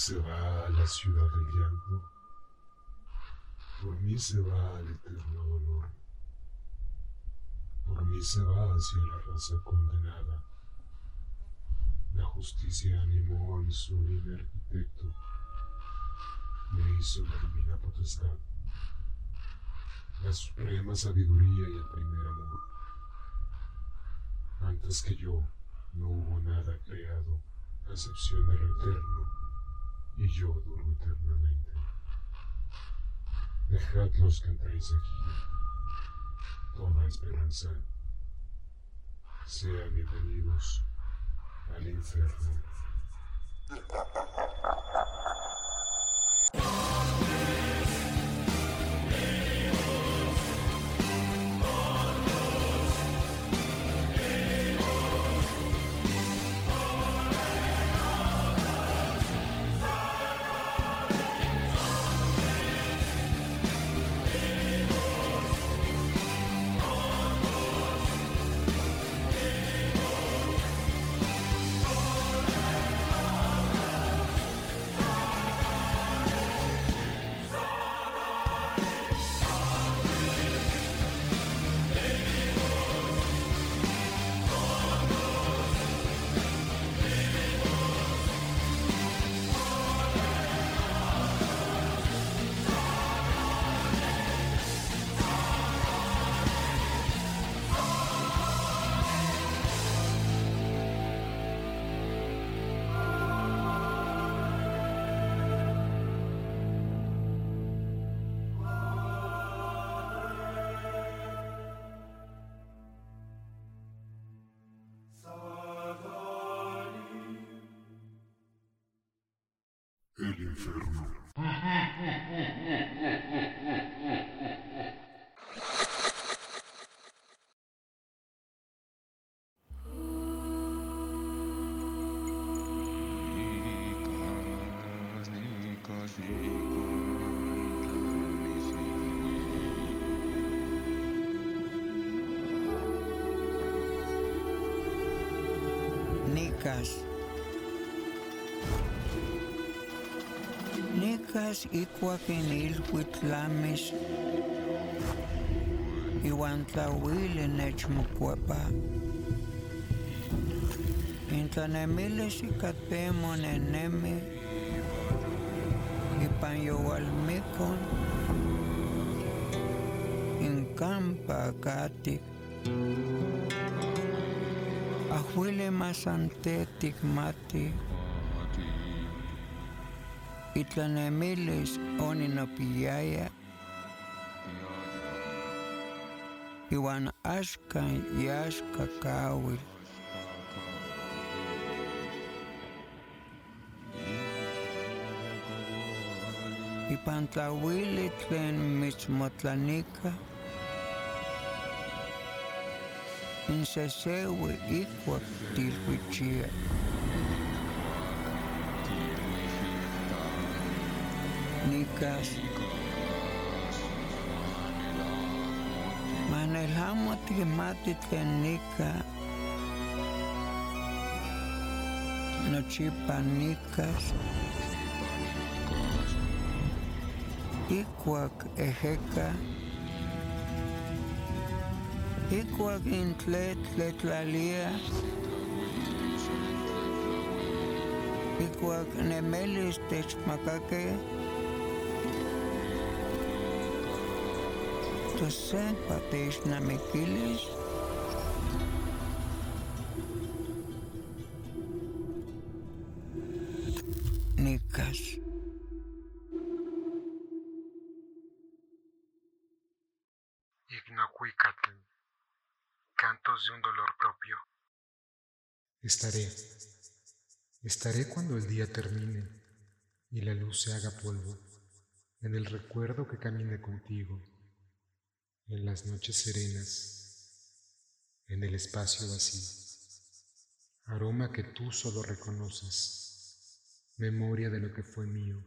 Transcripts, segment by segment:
se va a la ciudad del llanto. Por mí se va al eterno dolor. Por mí se va hacia la raza condenada. La justicia animó a mi sublime arquitecto. Me hizo la divina potestad. La suprema sabiduría y el primer amor. Antes que yo, no hubo nada creado, a excepción del eterno, y yo duro eternamente. Dejadlos que entréis aquí. Toda esperanza. Sean bienvenidos al infierno. Nicas ikuakin ilhuitlamis iuan tlauili nechmokuepa. Intlanemilis ikatpemo nenemi ipan youalmikon inkampa akatik ahuili masantetik mati ήταν μέλες όνεινα πηγαία iwan axka yaxka kawil. Ipan tlawili tlen mitzmotlanika, insesewi ikuak tilwichia. νίκας Μανελά μου τη γεμάτη τη νίκα Νοτσίπα νίκας Ήκουακ εχέκα. Ήκουακ ειντλέτ λετλαλία Ήκουακ νεμέλης τεσμακάκε. Ήκουακ nemelis techmakakeh tosempa technamikilis nikas. Ignocuicatl. Cantos de un dolor propio. Estaré. Estaré cuando el día termine y la luz se haga polvo, en el recuerdo que camine contigo, en las noches serenas, en el espacio vacío. Aroma que tú solo reconoces, memoria de lo que fue mío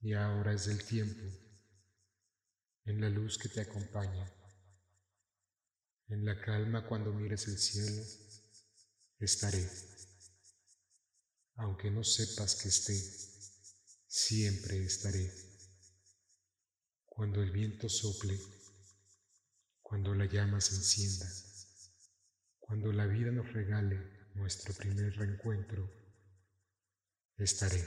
y ahora es del tiempo, en la luz que te acompaña, en la calma cuando mires el cielo, estaré. Aunque no sepas que esté, siempre estaré. Cuando el viento sople, cuando la llama se encienda, cuando la vida nos regale nuestro primer reencuentro, estaré.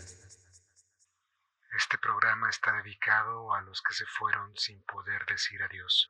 Este programa está dedicado a los que se fueron sin poder decir adiós.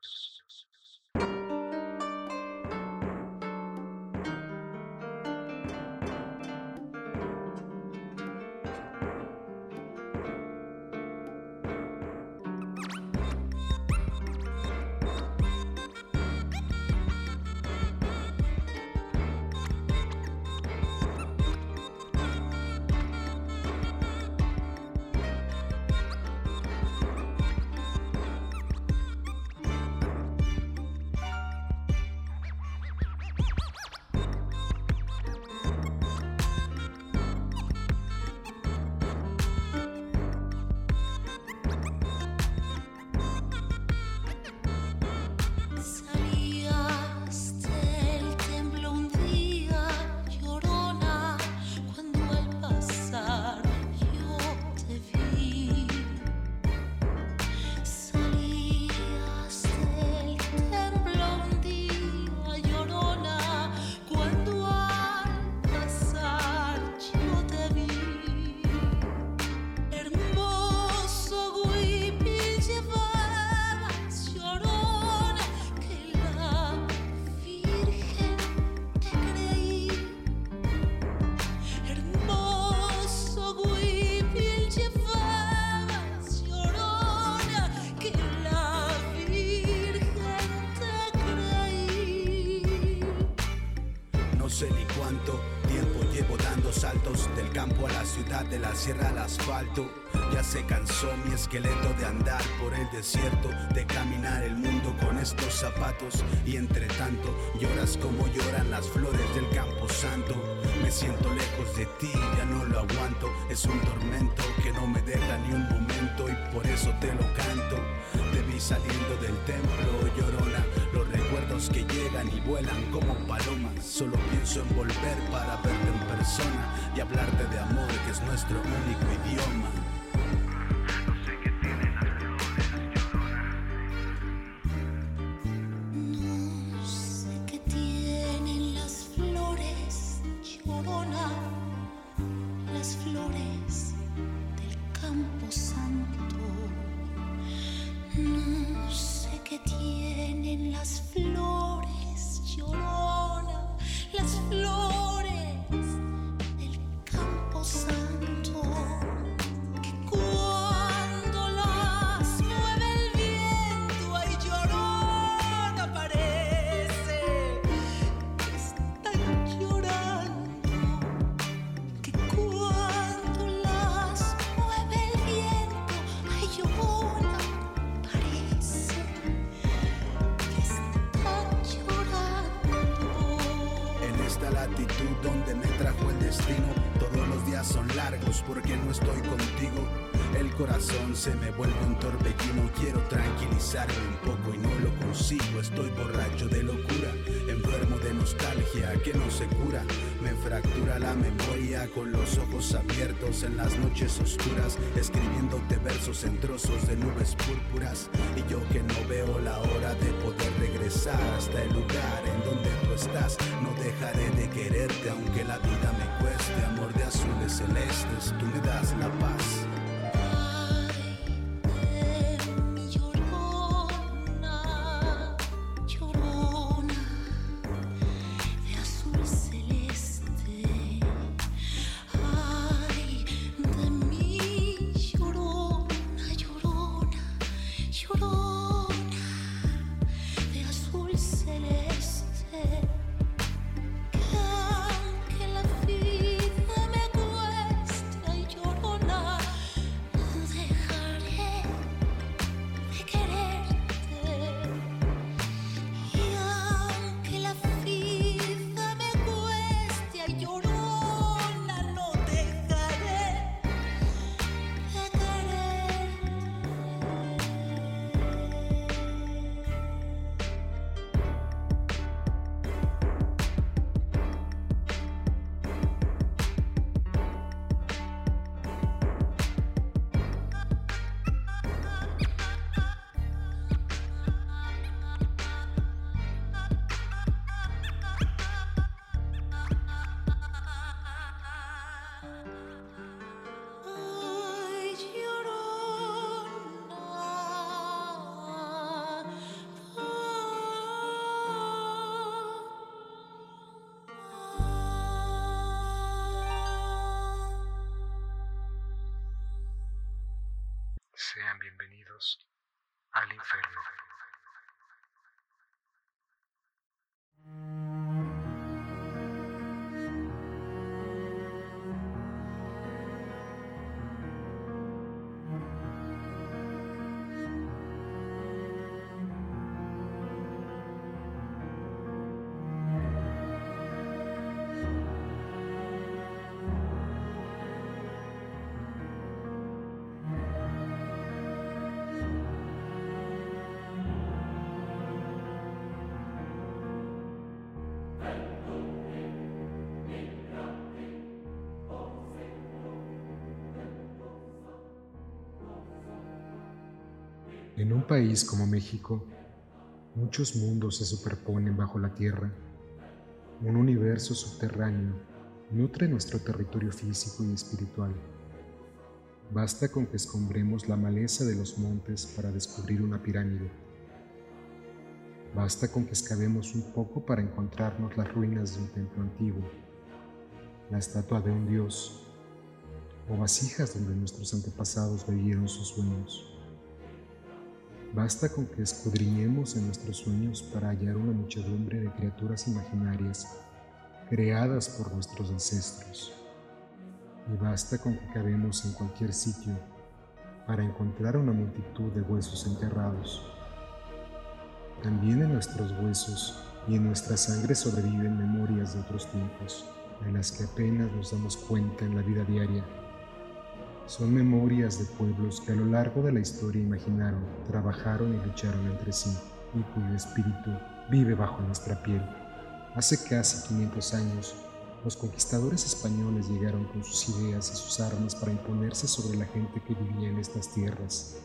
Sierra al asfalto. Ya se cansó mi esqueleto de andar por el desierto, de caminar el mundo con estos zapatos. Y entre tanto, lloras como lloran las flores del campo santo. Me siento lejos de ti, ya no lo aguanto. Es un tormento que no me deja ni un momento y por eso te lo canto. Te vi saliendo del templo, llorona. Los recuerdos que llegan y vuelan como palomas. Solo pienso en volver para verte en y hablarte de amor, que es nuestro único idioma. En trozos de nubes púrpuras. Y yo que no veo la hora de poder regresar hasta el lugar en donde tú estás. No dejaré de quererte aunque la vida me cueste. Amor de azules celestes, tú me das la paz. En un país como México, muchos mundos se superponen bajo la tierra. Un universo subterráneo nutre nuestro territorio físico y espiritual. Basta con que escombremos la maleza de los montes para descubrir una pirámide. Basta con que excavemos un poco para encontrarnos las ruinas de un templo antiguo, la estatua de un dios o vasijas donde nuestros antepasados vivieron sus sueños. Basta con que escudriñemos en nuestros sueños para hallar una muchedumbre de criaturas imaginarias creadas por nuestros ancestros. Y basta con que cabemos en cualquier sitio para encontrar una multitud de huesos enterrados. También en nuestros huesos y en nuestra sangre sobreviven memorias de otros tiempos, de las que apenas nos damos cuenta en la vida diaria son memorias de pueblos que a lo largo de la historia imaginaron, trabajaron y lucharon entre sí, y cuyo espíritu vive bajo nuestra piel. Hace casi 500 años, los conquistadores españoles llegaron con sus ideas y sus armas para imponerse sobre la gente que vivía en estas tierras.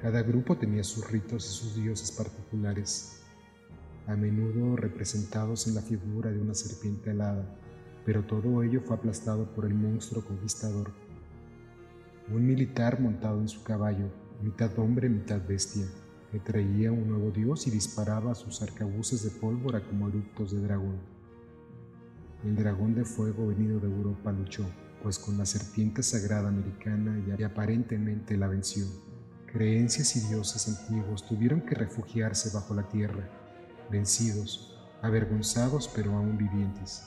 Cada grupo tenía sus ritos y sus dioses particulares, a menudo representados en la figura de una serpiente alada, pero todo ello fue aplastado por el monstruo conquistador un militar montado en su caballo, mitad hombre, mitad bestia, que traía un nuevo dios y disparaba sus arcabuces de pólvora como eructos de dragón. El dragón de fuego venido de Europa luchó, pues con la serpiente sagrada americana y aparentemente la venció. Creencias y dioses antiguos tuvieron que refugiarse bajo la tierra, vencidos, avergonzados pero aún vivientes.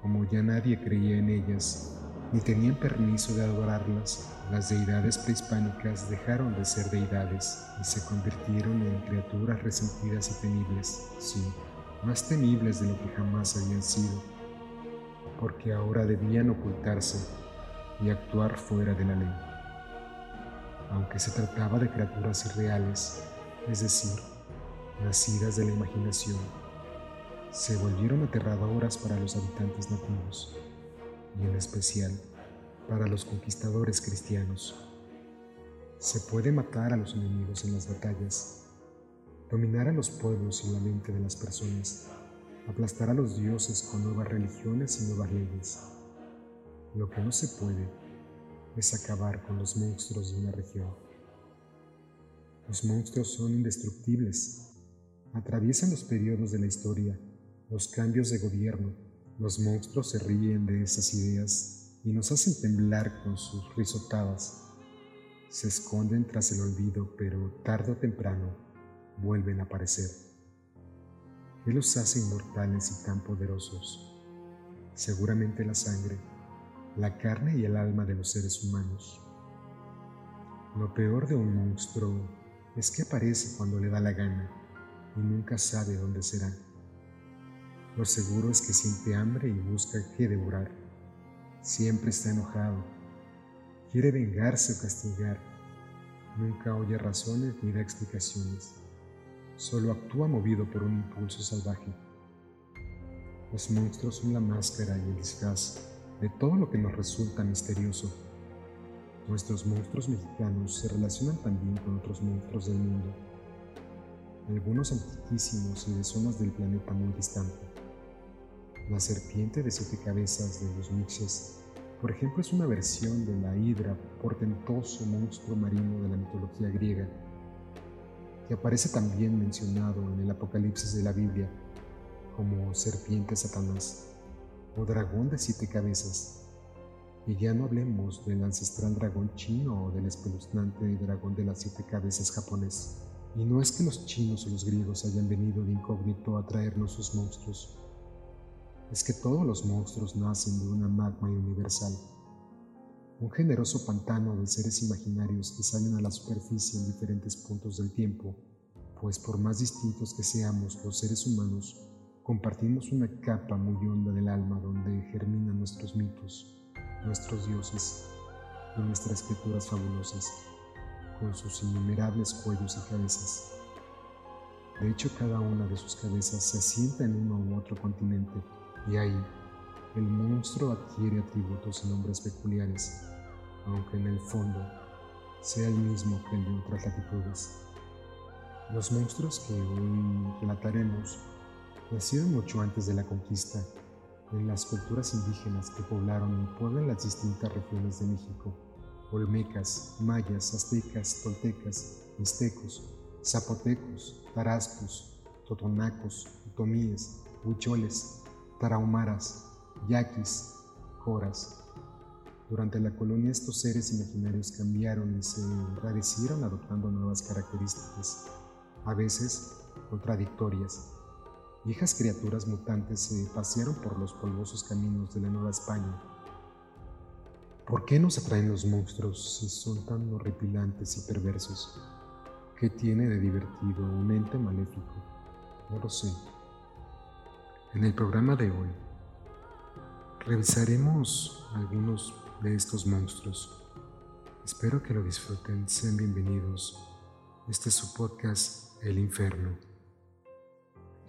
Como ya nadie creía en ellas, ni tenían permiso de adorarlas, las deidades prehispánicas dejaron de ser deidades y se convirtieron en criaturas resentidas y temibles, sí, más temibles de lo que jamás habían sido, porque ahora debían ocultarse y actuar fuera de la ley. Aunque se trataba de criaturas irreales, es decir, nacidas de la imaginación, se volvieron aterradoras para los habitantes nativos y en especial para los conquistadores cristianos. Se puede matar a los enemigos en las batallas, dominar a los pueblos y la mente de las personas, aplastar a los dioses con nuevas religiones y nuevas leyes. Lo que no se puede es acabar con los monstruos de una región. Los monstruos son indestructibles, atraviesan los periodos de la historia, los cambios de gobierno, los monstruos se ríen de esas ideas y nos hacen temblar con sus risotadas. Se esconden tras el olvido, pero tarde o temprano vuelven a aparecer. ¿Qué los hace inmortales y tan poderosos? Seguramente la sangre, la carne y el alma de los seres humanos. Lo peor de un monstruo es que aparece cuando le da la gana y nunca sabe dónde será. Lo seguro es que siente hambre y busca qué devorar. Siempre está enojado. Quiere vengarse o castigar. Nunca oye razones ni da explicaciones. Solo actúa movido por un impulso salvaje. Los monstruos son la máscara y el disfraz de todo lo que nos resulta misterioso. Nuestros monstruos mexicanos se relacionan también con otros monstruos del mundo, algunos antiquísimos y de zonas del planeta muy distante. La serpiente de siete cabezas de los mixes, por ejemplo, es una versión de la hidra, portentoso monstruo marino de la mitología griega, que aparece también mencionado en el Apocalipsis de la Biblia como serpiente Satanás o dragón de siete cabezas. Y ya no hablemos del ancestral dragón chino o del espeluznante dragón de las siete cabezas japonés. Y no es que los chinos o los griegos hayan venido de incógnito a traernos sus monstruos. Es que todos los monstruos nacen de una magma universal. Un generoso pantano de seres imaginarios que salen a la superficie en diferentes puntos del tiempo, pues por más distintos que seamos los seres humanos, compartimos una capa muy honda del alma donde germinan nuestros mitos nuestros dioses y nuestras criaturas fabulosas, con sus innumerables cuellos y cabezas. De hecho, cada una de sus cabezas se asienta en uno u otro continente, y ahí el monstruo adquiere atributos y nombres peculiares, aunque en el fondo sea el mismo que el de otras latitudes. Los monstruos que hoy relataremos nacieron mucho antes de la conquista en las culturas indígenas que poblaron y pueblan las distintas regiones de México, olmecas, mayas, aztecas, toltecas, mixtecos, zapotecos, tarascos, totonacos, otomíes, huicholes, tarahumaras, yaquis, joras. Durante la colonia estos seres imaginarios cambiaron y se enrarecieron adoptando nuevas características, a veces contradictorias, viejas criaturas mutantes se pasearon por los polvosos caminos de la Nueva España. ¿Por qué nos atraen los monstruos si son tan horripilantes y perversos? ¿Qué tiene de divertido un ente maléfico? No lo sé. En el programa de hoy revisaremos algunos de estos monstruos. Espero que lo disfruten. Sean bienvenidos. Este es su podcast El Inferno.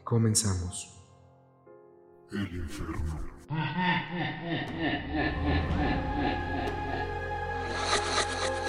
Comenzamos. El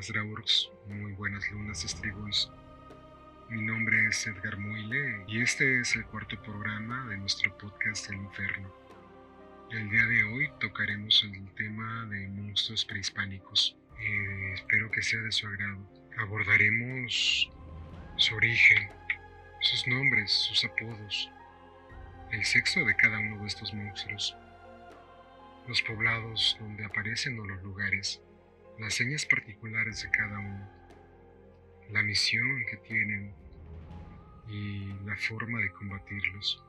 infierno. muy buenas lunas Estrigois. Mi nombre es Edgar Moile y este es el cuarto programa de nuestro podcast El Inferno. El día de hoy tocaremos el tema de monstruos prehispánicos. Eh, espero que sea de su agrado. Abordaremos su origen, sus nombres, sus apodos, el sexo de cada uno de estos monstruos, los poblados donde aparecen o los lugares las señas particulares de cada uno, la misión que tienen y la forma de combatirlos.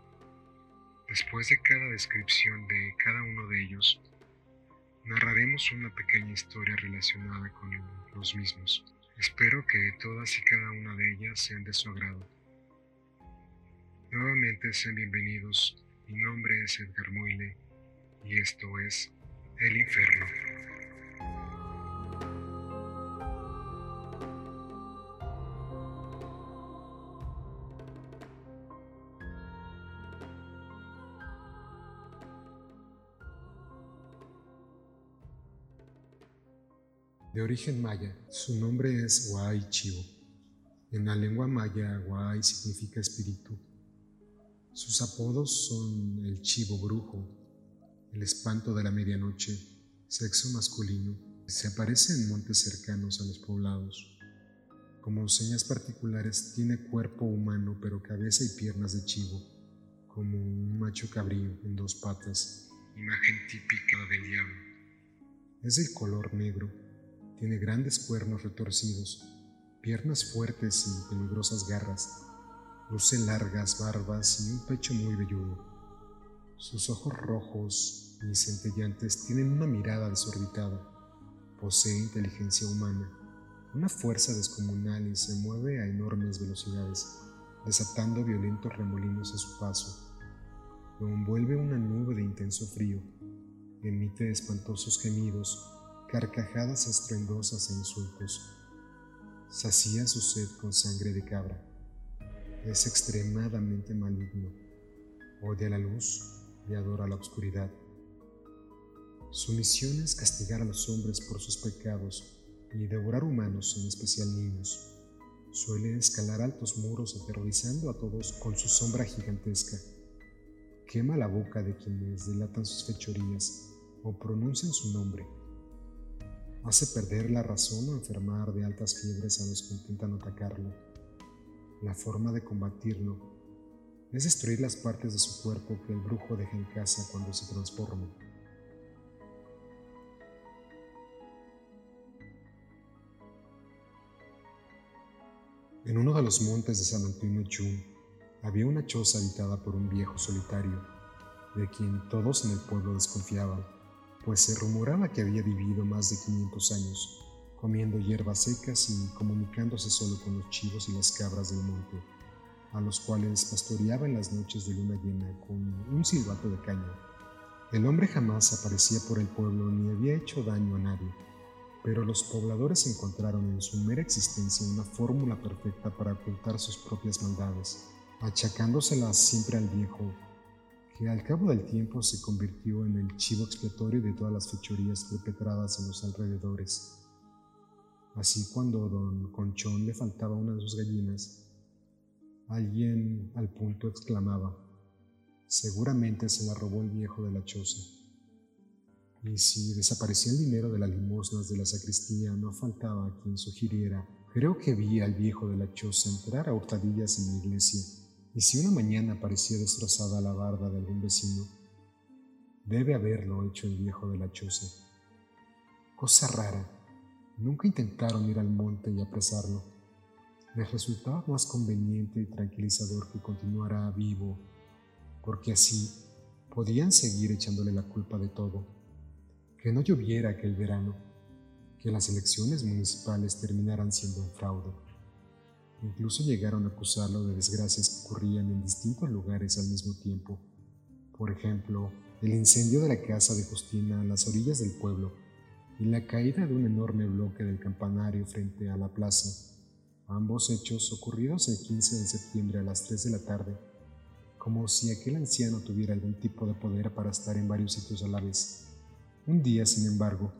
Después de cada descripción de cada uno de ellos, narraremos una pequeña historia relacionada con los mismos. Espero que todas y cada una de ellas sean de su agrado. Nuevamente sean bienvenidos, mi nombre es Edgar Moile y esto es El Inferno. De origen maya, su nombre es Huay Chivo. En la lengua maya, Huay significa espíritu. Sus apodos son el chivo brujo, el espanto de la medianoche, sexo masculino. Se aparece en montes cercanos a los poblados. Como señas particulares, tiene cuerpo humano pero cabeza y piernas de chivo, como un macho cabrío en dos patas, imagen típica del diablo. Es de color negro tiene grandes cuernos retorcidos, piernas fuertes y peligrosas garras. Luce largas barbas y un pecho muy velludo. Sus ojos rojos y centellantes tienen una mirada desorbitada. Posee inteligencia humana, una fuerza descomunal y se mueve a enormes velocidades, desatando violentos remolinos a su paso. Lo envuelve una nube de intenso frío. Emite espantosos gemidos carcajadas estruendosas e insultos. Sacía su sed con sangre de cabra. Es extremadamente maligno. Odia la luz y adora la oscuridad. Su misión es castigar a los hombres por sus pecados, y devorar humanos, en especial niños. Suele escalar altos muros aterrorizando a todos con su sombra gigantesca. Quema la boca de quienes delatan sus fechorías o pronuncian su nombre. Hace perder la razón o enfermar de altas fiebres a los que intentan atacarlo. La forma de combatirlo es destruir las partes de su cuerpo que el brujo deja en casa cuando se transforma. En uno de los montes de San Antonio Chun había una choza habitada por un viejo solitario, de quien todos en el pueblo desconfiaban, pues se rumoraba que había vivido más de 500 años, comiendo hierbas secas y comunicándose solo con los chivos y las cabras del monte, a los cuales pastoreaba en las noches de luna llena con un silbato de caña. El hombre jamás aparecía por el pueblo ni había hecho daño a nadie pero los pobladores encontraron en su mera existencia una fórmula perfecta para ocultar sus propias maldades, achacándoselas siempre al viejo, que al cabo del tiempo se convirtió en el chivo expiatorio de todas las fechorías perpetradas en los alrededores. Así cuando don Conchón le faltaba una de sus gallinas, alguien al punto exclamaba, seguramente se la robó el viejo de la choza. Y si desaparecía el dinero de las limosnas de la sacristía, no faltaba quien sugiriera. Creo que vi al viejo de la choza entrar a hurtadillas en la iglesia, y si una mañana parecía destrozada la barda de algún vecino, debe haberlo hecho el viejo de la choza. Cosa rara, nunca intentaron ir al monte y apresarlo. Les resultaba más conveniente y tranquilizador que continuara vivo, porque así podían seguir echándole la culpa de todo que no lloviera aquel verano, que las elecciones municipales terminaran siendo un fraude. Incluso llegaron a acusarlo de desgracias que ocurrían en distintos lugares al mismo tiempo. Por ejemplo, el incendio de la casa de Justina a las orillas del pueblo y la caída de un enorme bloque del campanario frente a la plaza, ambos hechos ocurridos el 15 de septiembre a las 3 de la tarde, como si aquel anciano tuviera algún tipo de poder para estar en varios sitios a la vez. Un día, sin embargo,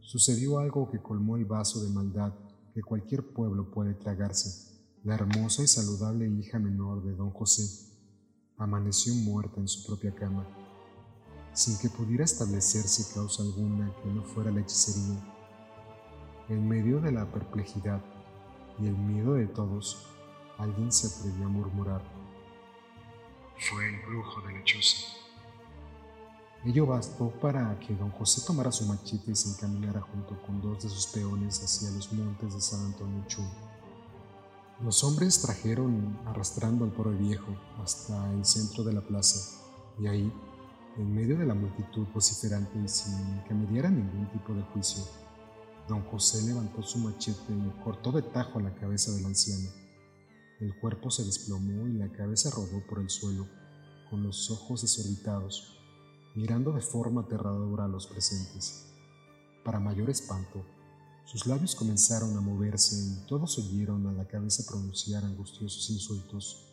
sucedió algo que colmó el vaso de maldad que cualquier pueblo puede tragarse. La hermosa y saludable hija menor de don José amaneció muerta en su propia cama, sin que pudiera establecerse causa alguna que no fuera la hechicería. En medio de la perplejidad y el miedo de todos, alguien se atrevió a murmurar. Fue el brujo de la Ello bastó para que don José tomara su machete y se encaminara junto con dos de sus peones hacia los montes de San Antonio Chun. Los hombres trajeron arrastrando al pobre viejo hasta el centro de la plaza y ahí, en medio de la multitud vociferante y sin que me diera ningún tipo de juicio, don José levantó su machete y cortó de tajo la cabeza del anciano. El cuerpo se desplomó y la cabeza rodó por el suelo, con los ojos desorbitados mirando de forma aterradora a los presentes. Para mayor espanto, sus labios comenzaron a moverse y todos oyeron a la cabeza pronunciar angustiosos insultos.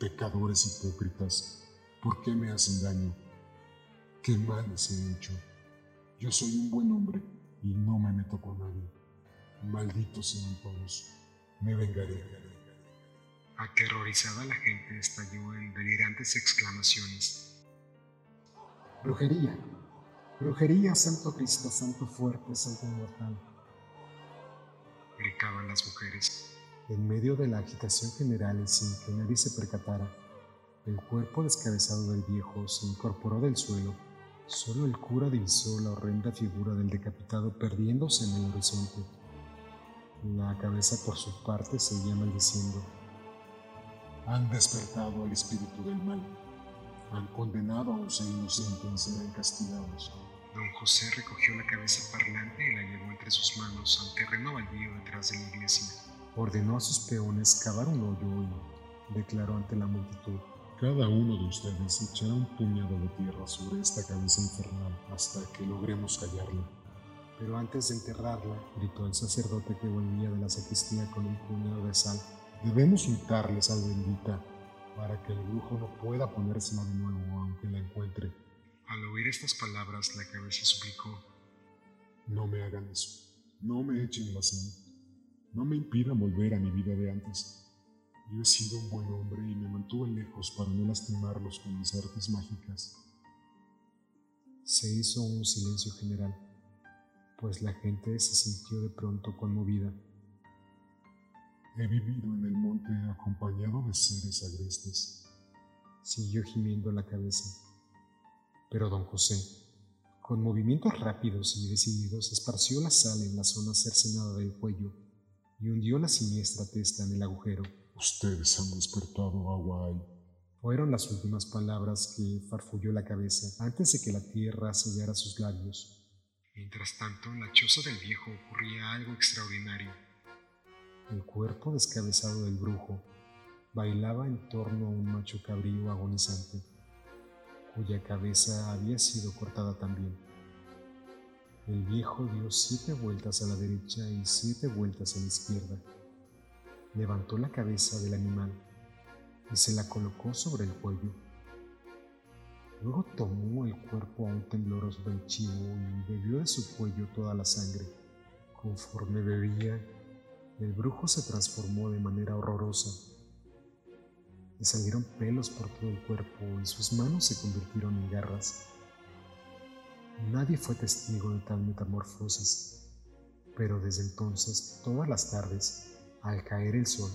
Pecadores hipócritas, ¿por qué me hacen daño? ¿Qué mal les he hecho? Yo soy un buen hombre y no me meto con nadie. Malditos sean todos, me vengaré. Aterrorizada la gente estalló en delirantes exclamaciones Brujería. Brujería, Santo Cristo, Santo fuerte, Santo inmortal. Gritaban las mujeres. En medio de la agitación general y sin que nadie se percatara, el cuerpo descabezado del viejo se incorporó del suelo. Solo el cura divisó la horrenda figura del decapitado perdiéndose en el horizonte. La cabeza por su parte seguía maldiciendo. Han despertado al espíritu del mal han condenado a los inocentes y serán castigados. Don José recogió la cabeza parlante y la llevó entre sus manos al terreno baldío detrás de la iglesia. Ordenó a sus peones cavar un hoyo y declaró ante la multitud. Cada uno de ustedes echará un puñado de tierra sobre esta cabeza infernal hasta que logremos callarla. Pero antes de enterrarla, gritó el sacerdote que volvía de la sacristía con un puñado de sal, debemos untarle sal bendita para que el brujo no pueda ponérsela de nuevo aunque la encuentre. Al oír estas palabras, la cabeza suplicó, No me hagan eso. no me echen la sal. No me impidan volver a mi vida de antes. Yo he sido un buen hombre y me mantuve lejos para no lastimarlos con mis artes mágicas. Se hizo un silencio general, pues la gente se sintió de pronto conmovida. He vivido en el monte acompañado de seres agrestes. Siguió gimiendo la cabeza. Pero don José, con movimientos rápidos y decididos, esparció la sal en la zona cercenada del cuello y hundió la siniestra testa en el agujero. Ustedes han despertado agua ahí. Fueron las últimas palabras que farfulló la cabeza antes de que la tierra sellara sus labios. Mientras tanto, en la choza del viejo ocurría algo extraordinario. El cuerpo descabezado del brujo bailaba en torno a un macho cabrío agonizante, cuya cabeza había sido cortada también. El viejo dio siete vueltas a la derecha y siete vueltas a la izquierda. Levantó la cabeza del animal y se la colocó sobre el cuello. Luego tomó el cuerpo a un tembloroso del chivo y bebió de su cuello toda la sangre. Conforme bebía, el brujo se transformó de manera horrorosa. Le salieron pelos por todo el cuerpo y sus manos se convirtieron en garras. Nadie fue testigo de tal metamorfosis, pero desde entonces, todas las tardes, al caer el sol,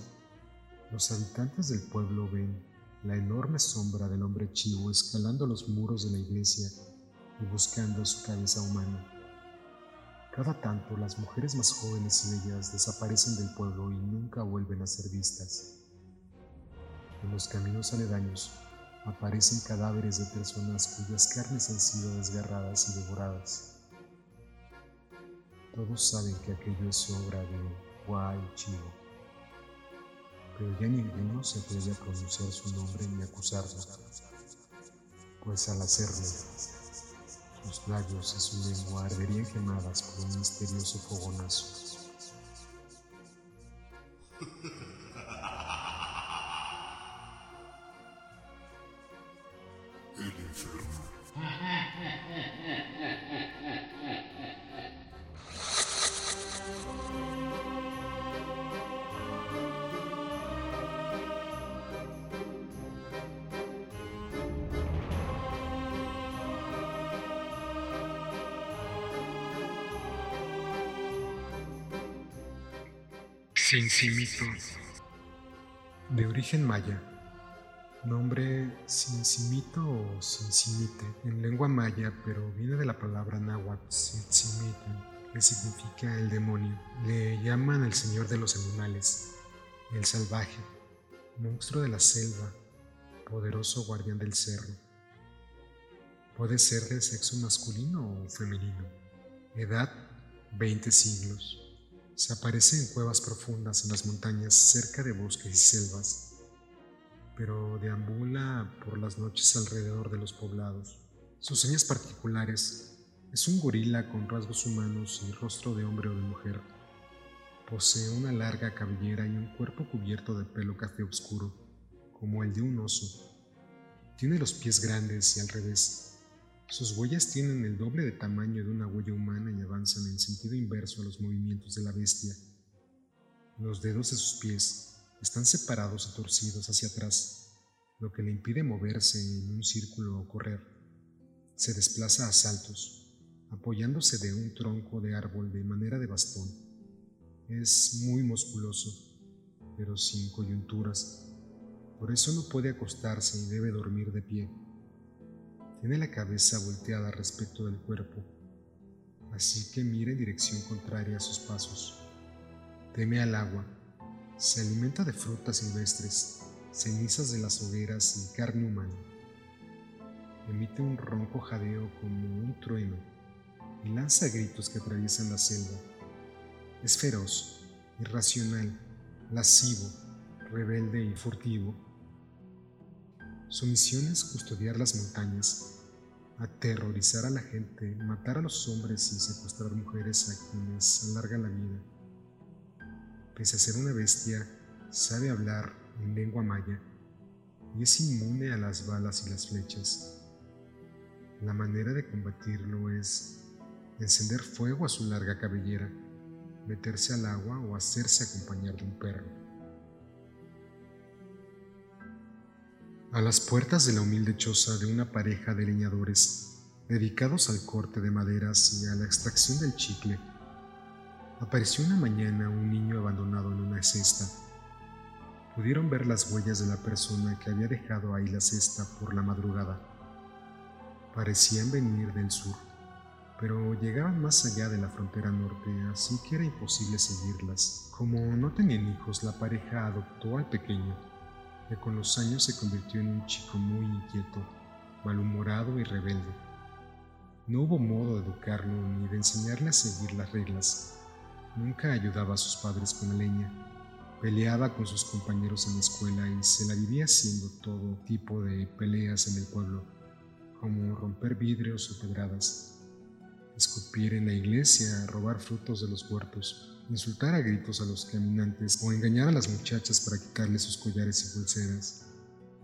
los habitantes del pueblo ven la enorme sombra del hombre chivo escalando los muros de la iglesia y buscando su cabeza humana. Cada tanto las mujeres más jóvenes y bellas desaparecen del pueblo y nunca vuelven a ser vistas. En los caminos aledaños aparecen cadáveres de personas cuyas carnes han sido desgarradas y devoradas. Todos saben que aquello es obra de Guay Chivo, pero ya ninguno se atreve a pronunciar su nombre ni acusarlo, pues al hacerlo, sus labios y su lengua arderían quemadas por un misterioso fogonazo. De origen maya. Nombre Cincimito o Cincimite en lengua maya, pero viene de la palabra náhuatl que significa el demonio. Le llaman el señor de los animales, el salvaje, monstruo de la selva, poderoso guardián del cerro. Puede ser de sexo masculino o femenino. Edad 20 siglos. Se aparece en cuevas profundas en las montañas cerca de bosques y selvas, pero deambula por las noches alrededor de los poblados. Sus señas particulares es un gorila con rasgos humanos y rostro de hombre o de mujer. Posee una larga cabellera y un cuerpo cubierto de pelo café oscuro, como el de un oso. Tiene los pies grandes y al revés, sus huellas tienen el doble de tamaño de una huella humana y avanzan en sentido inverso a los movimientos de la bestia. Los dedos de sus pies están separados y torcidos hacia atrás, lo que le impide moverse en un círculo o correr. Se desplaza a saltos, apoyándose de un tronco de árbol de manera de bastón. Es muy musculoso, pero sin coyunturas. Por eso no puede acostarse y debe dormir de pie. Tiene la cabeza volteada respecto del cuerpo, así que mira en dirección contraria a sus pasos. Teme al agua, se alimenta de frutas silvestres, cenizas de las hogueras y carne humana. Emite un ronco jadeo como un trueno y lanza gritos que atraviesan la selva. Es feroz, irracional, lascivo, rebelde y furtivo. Su misión es custodiar las montañas aterrorizar a la gente, matar a los hombres y secuestrar mujeres a quienes alarga la vida. Pese a ser una bestia, sabe hablar en lengua maya y es inmune a las balas y las flechas. La manera de combatirlo es encender fuego a su larga cabellera meterse al agua o hacerse acompañar de un perro. A las puertas de la humilde choza de una pareja de leñadores dedicados al corte de maderas y a la extracción del chicle, apareció una mañana un niño abandonado en una cesta. Pudieron ver las huellas de la persona que había dejado ahí la cesta por la madrugada. Parecían venir del sur pero llegaban más allá de la frontera norte, así que era imposible seguirlas. Como no tenían hijos, la pareja adoptó al pequeño, que con los años se convirtió en un chico muy inquieto, malhumorado y rebelde. No hubo modo de educarlo ni de enseñarle a seguir las reglas. Nunca ayudaba a sus padres con la leña. Peleaba con sus compañeros en la escuela y se la vivía haciendo todo tipo de peleas en el pueblo, como romper vidrios o pedradas escupir en la iglesia, robar frutos de los huertos, insultar a gritos a los caminantes o engañar a las muchachas para quitarles sus collares y pulseras.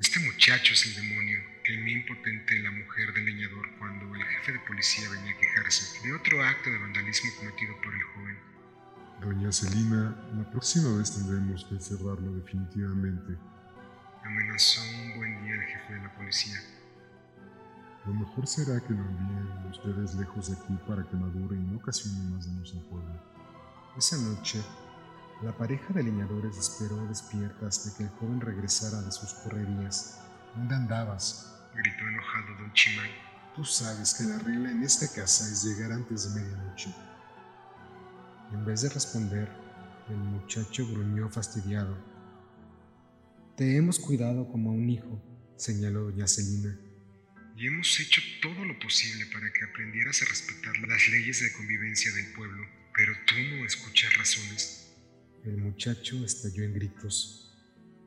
Este muchacho es el demonio, temía impotente la mujer del leñador cuando el jefe de policía venía a quejarse de otro acto de vandalismo cometido por el joven. Doña Celina, la próxima vez tendremos que cerrarlo definitivamente. Amenazó un buen día el jefe de la policía. Lo mejor será que lo envíen ustedes lejos de aquí para que madure y no ocasione más daños al pueblo. Esa noche, la pareja de leñadores esperó despierta hasta que el joven regresara de sus correrías. ¿Dónde andabas? gritó enojado don Chimán. Tú sabes que la regla en esta casa es llegar antes de medianoche. En vez de responder, el muchacho gruñó fastidiado. Te hemos cuidado como a un hijo, señaló doña Celina y hemos hecho todo lo posible para que aprendieras a respetar las leyes de convivencia del pueblo, pero tú no escuchas razones. El muchacho estalló en gritos.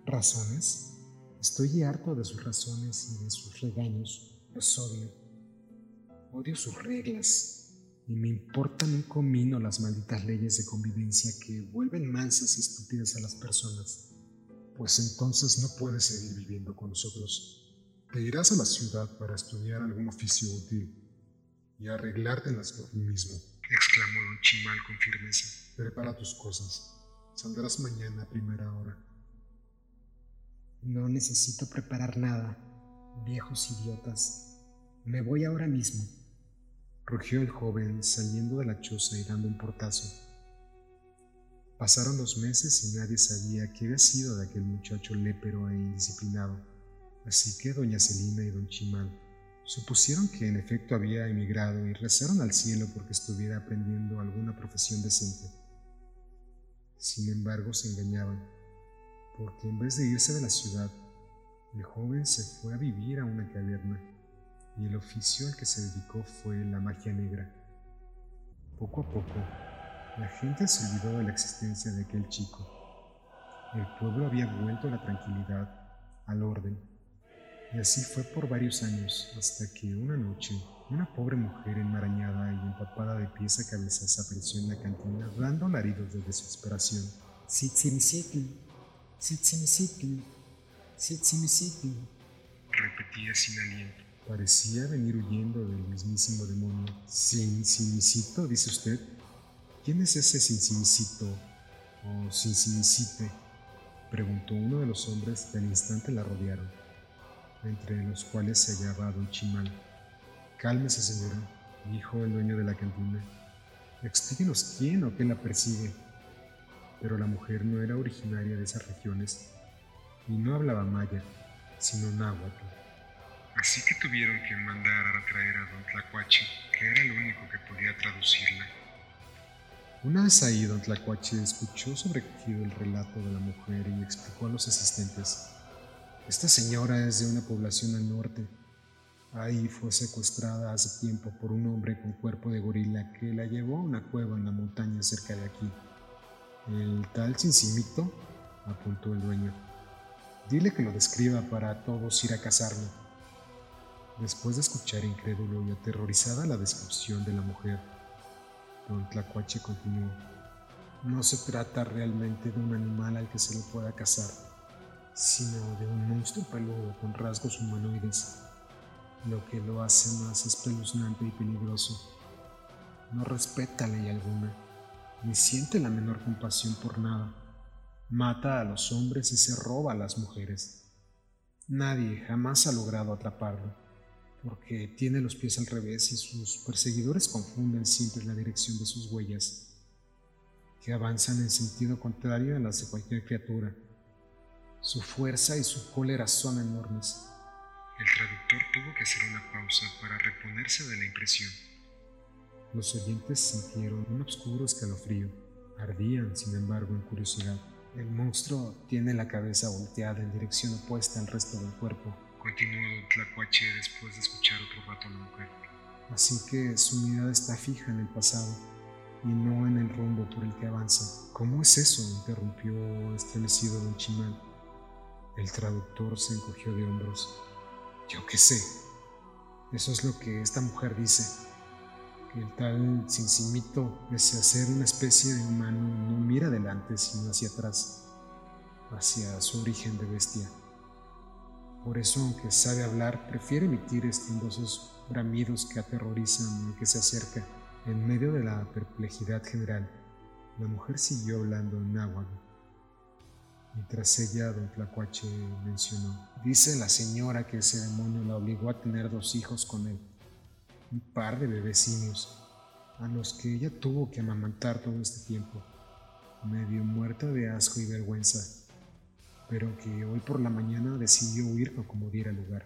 ¿Razones? Estoy harto de sus razones y de sus regaños. Los odio. Odio sus reglas. Y me importan un comino las malditas leyes de convivencia que vuelven mansas y estúpidas a las personas. Pues entonces no puedes seguir viviendo con nosotros. Te irás a la ciudad para estudiar algún oficio útil y arreglártelas por ti mismo, exclamó don Chimal con firmeza. Prepara tus cosas. Saldrás mañana a primera hora. No necesito preparar nada, viejos idiotas. Me voy ahora mismo. Rugió el joven saliendo de la choza y dando un portazo. Pasaron los meses y nadie sabía qué había sido de aquel muchacho lépero e indisciplinado. Así que doña Celina y don Chimán supusieron que en efecto había emigrado y rezaron al cielo porque estuviera aprendiendo alguna profesión decente. Sin embargo, se engañaban, porque en vez de irse de la ciudad, el joven se fue a vivir a una caverna y el oficio al que se dedicó fue la magia negra. Poco a poco, la gente se olvidó de la existencia de aquel chico. El pueblo había vuelto a la tranquilidad, al orden y así fue por varios años, hasta que una noche, una pobre mujer enmarañada y empapada de pies a cabeza se apareció en la cantina dando alaridos de desesperación. Sitzimisitl, Sitzimisitl, Sitzimisitl, repetía sin aliento. Parecía venir huyendo del mismísimo demonio. ¿Sinsimisito, dice usted? ¿Quién es ese Sinsimisito o Sinsimisite? Preguntó uno de los hombres que al instante la rodearon entre los cuales se hallaba don Chimal. Cálmese, señora, dijo el dueño de la cantina. Explíquenos quién o qué la persigue. Pero la mujer no era originaria de esas regiones y no hablaba maya, sino náhuatl. Así que tuvieron que mandar a traer a don Tlacuache, que era el único que podía traducirla. Una vez ahí, don Tlacuache escuchó sobrecogido el relato de la mujer y explicó a los asistentes esta señora es de una población al norte. Ahí fue secuestrada hace tiempo por un hombre con cuerpo de gorila que la llevó a una cueva en la montaña cerca de aquí. El tal Cincimito, apuntó el dueño. Dile que lo describa para todos ir a cazarlo. Después de escuchar incrédulo y aterrorizada la descripción de la mujer, don Tlacuache continuó. No se trata realmente de un animal al que se le pueda cazar sino de un monstruo peludo con rasgos humanoides, lo que lo hace más espeluznante y peligroso. No respeta ley alguna, ni siente la menor compasión por nada. Mata a los hombres y se roba a las mujeres. Nadie jamás ha logrado atraparlo, porque tiene los pies al revés y sus perseguidores confunden siempre la dirección de sus huellas, que avanzan en sentido contrario a las de cualquier criatura. Su fuerza y su cólera son enormes. El traductor tuvo que hacer una pausa para reponerse de la impresión. Los oyentes sintieron un oscuro escalofrío. Ardían, sin embargo, en curiosidad. El monstruo tiene la cabeza volteada en dirección opuesta al resto del cuerpo. Continuó Tlacuache después de escuchar otro rato a la mujer. Así que su mirada está fija en el pasado y no en el rumbo por el que avanza. ¿Cómo es eso? interrumpió estremecido don Chimal. El traductor se encogió de hombros. Yo qué sé. Eso es lo que esta mujer dice. Que el tal Cincimito, pese a ser una especie de humano, no mira adelante sino hacia atrás, hacia su origen de bestia. Por eso, aunque sabe hablar, prefiere emitir estruendosos bramidos que aterrorizan al que se acerca. En medio de la perplejidad general, la mujer siguió hablando en náhuatl. Mientras ella, don Tlacuache, mencionó, dice la señora que ese demonio la obligó a tener dos hijos con él, un par de bebecinios, a los que ella tuvo que amamantar todo este tiempo, medio muerta de asco y vergüenza, pero que hoy por la mañana decidió huir como diera lugar.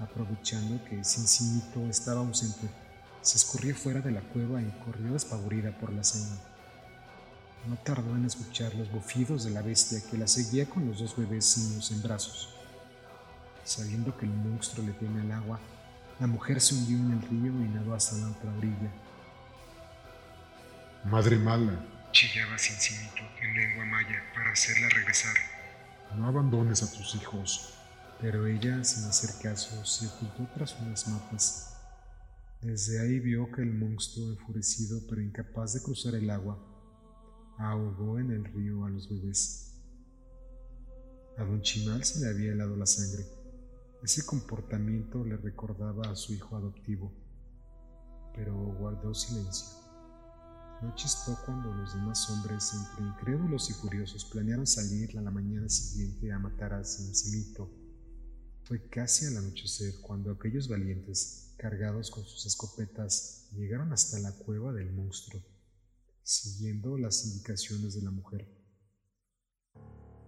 Aprovechando que Cincimito estaba ausente, se escurrió fuera de la cueva y corrió despavorida por la senda. No tardó en escuchar los bufidos de la bestia que la seguía con los dos bebés en brazos. Sabiendo que el monstruo le teme al agua, la mujer se hundió en el río y nadó hasta la otra orilla. Madre mala, chillaba Cincimito en lengua maya para hacerla regresar. No abandones a tus hijos. Pero ella, sin hacer caso, se ocultó tras unas matas. Desde ahí vio que el monstruo, enfurecido pero incapaz de cruzar el agua, ahogó en el río a los bebés. A don Chimal se le había helado la sangre. Ese comportamiento le recordaba a su hijo adoptivo, pero guardó silencio. No chistó cuando los demás hombres, entre incrédulos y furiosos, planearon salir a la mañana siguiente a matar a Cincimito. Fue casi al anochecer cuando aquellos valientes, cargados con sus escopetas, llegaron hasta la cueva del monstruo siguiendo las indicaciones de la mujer.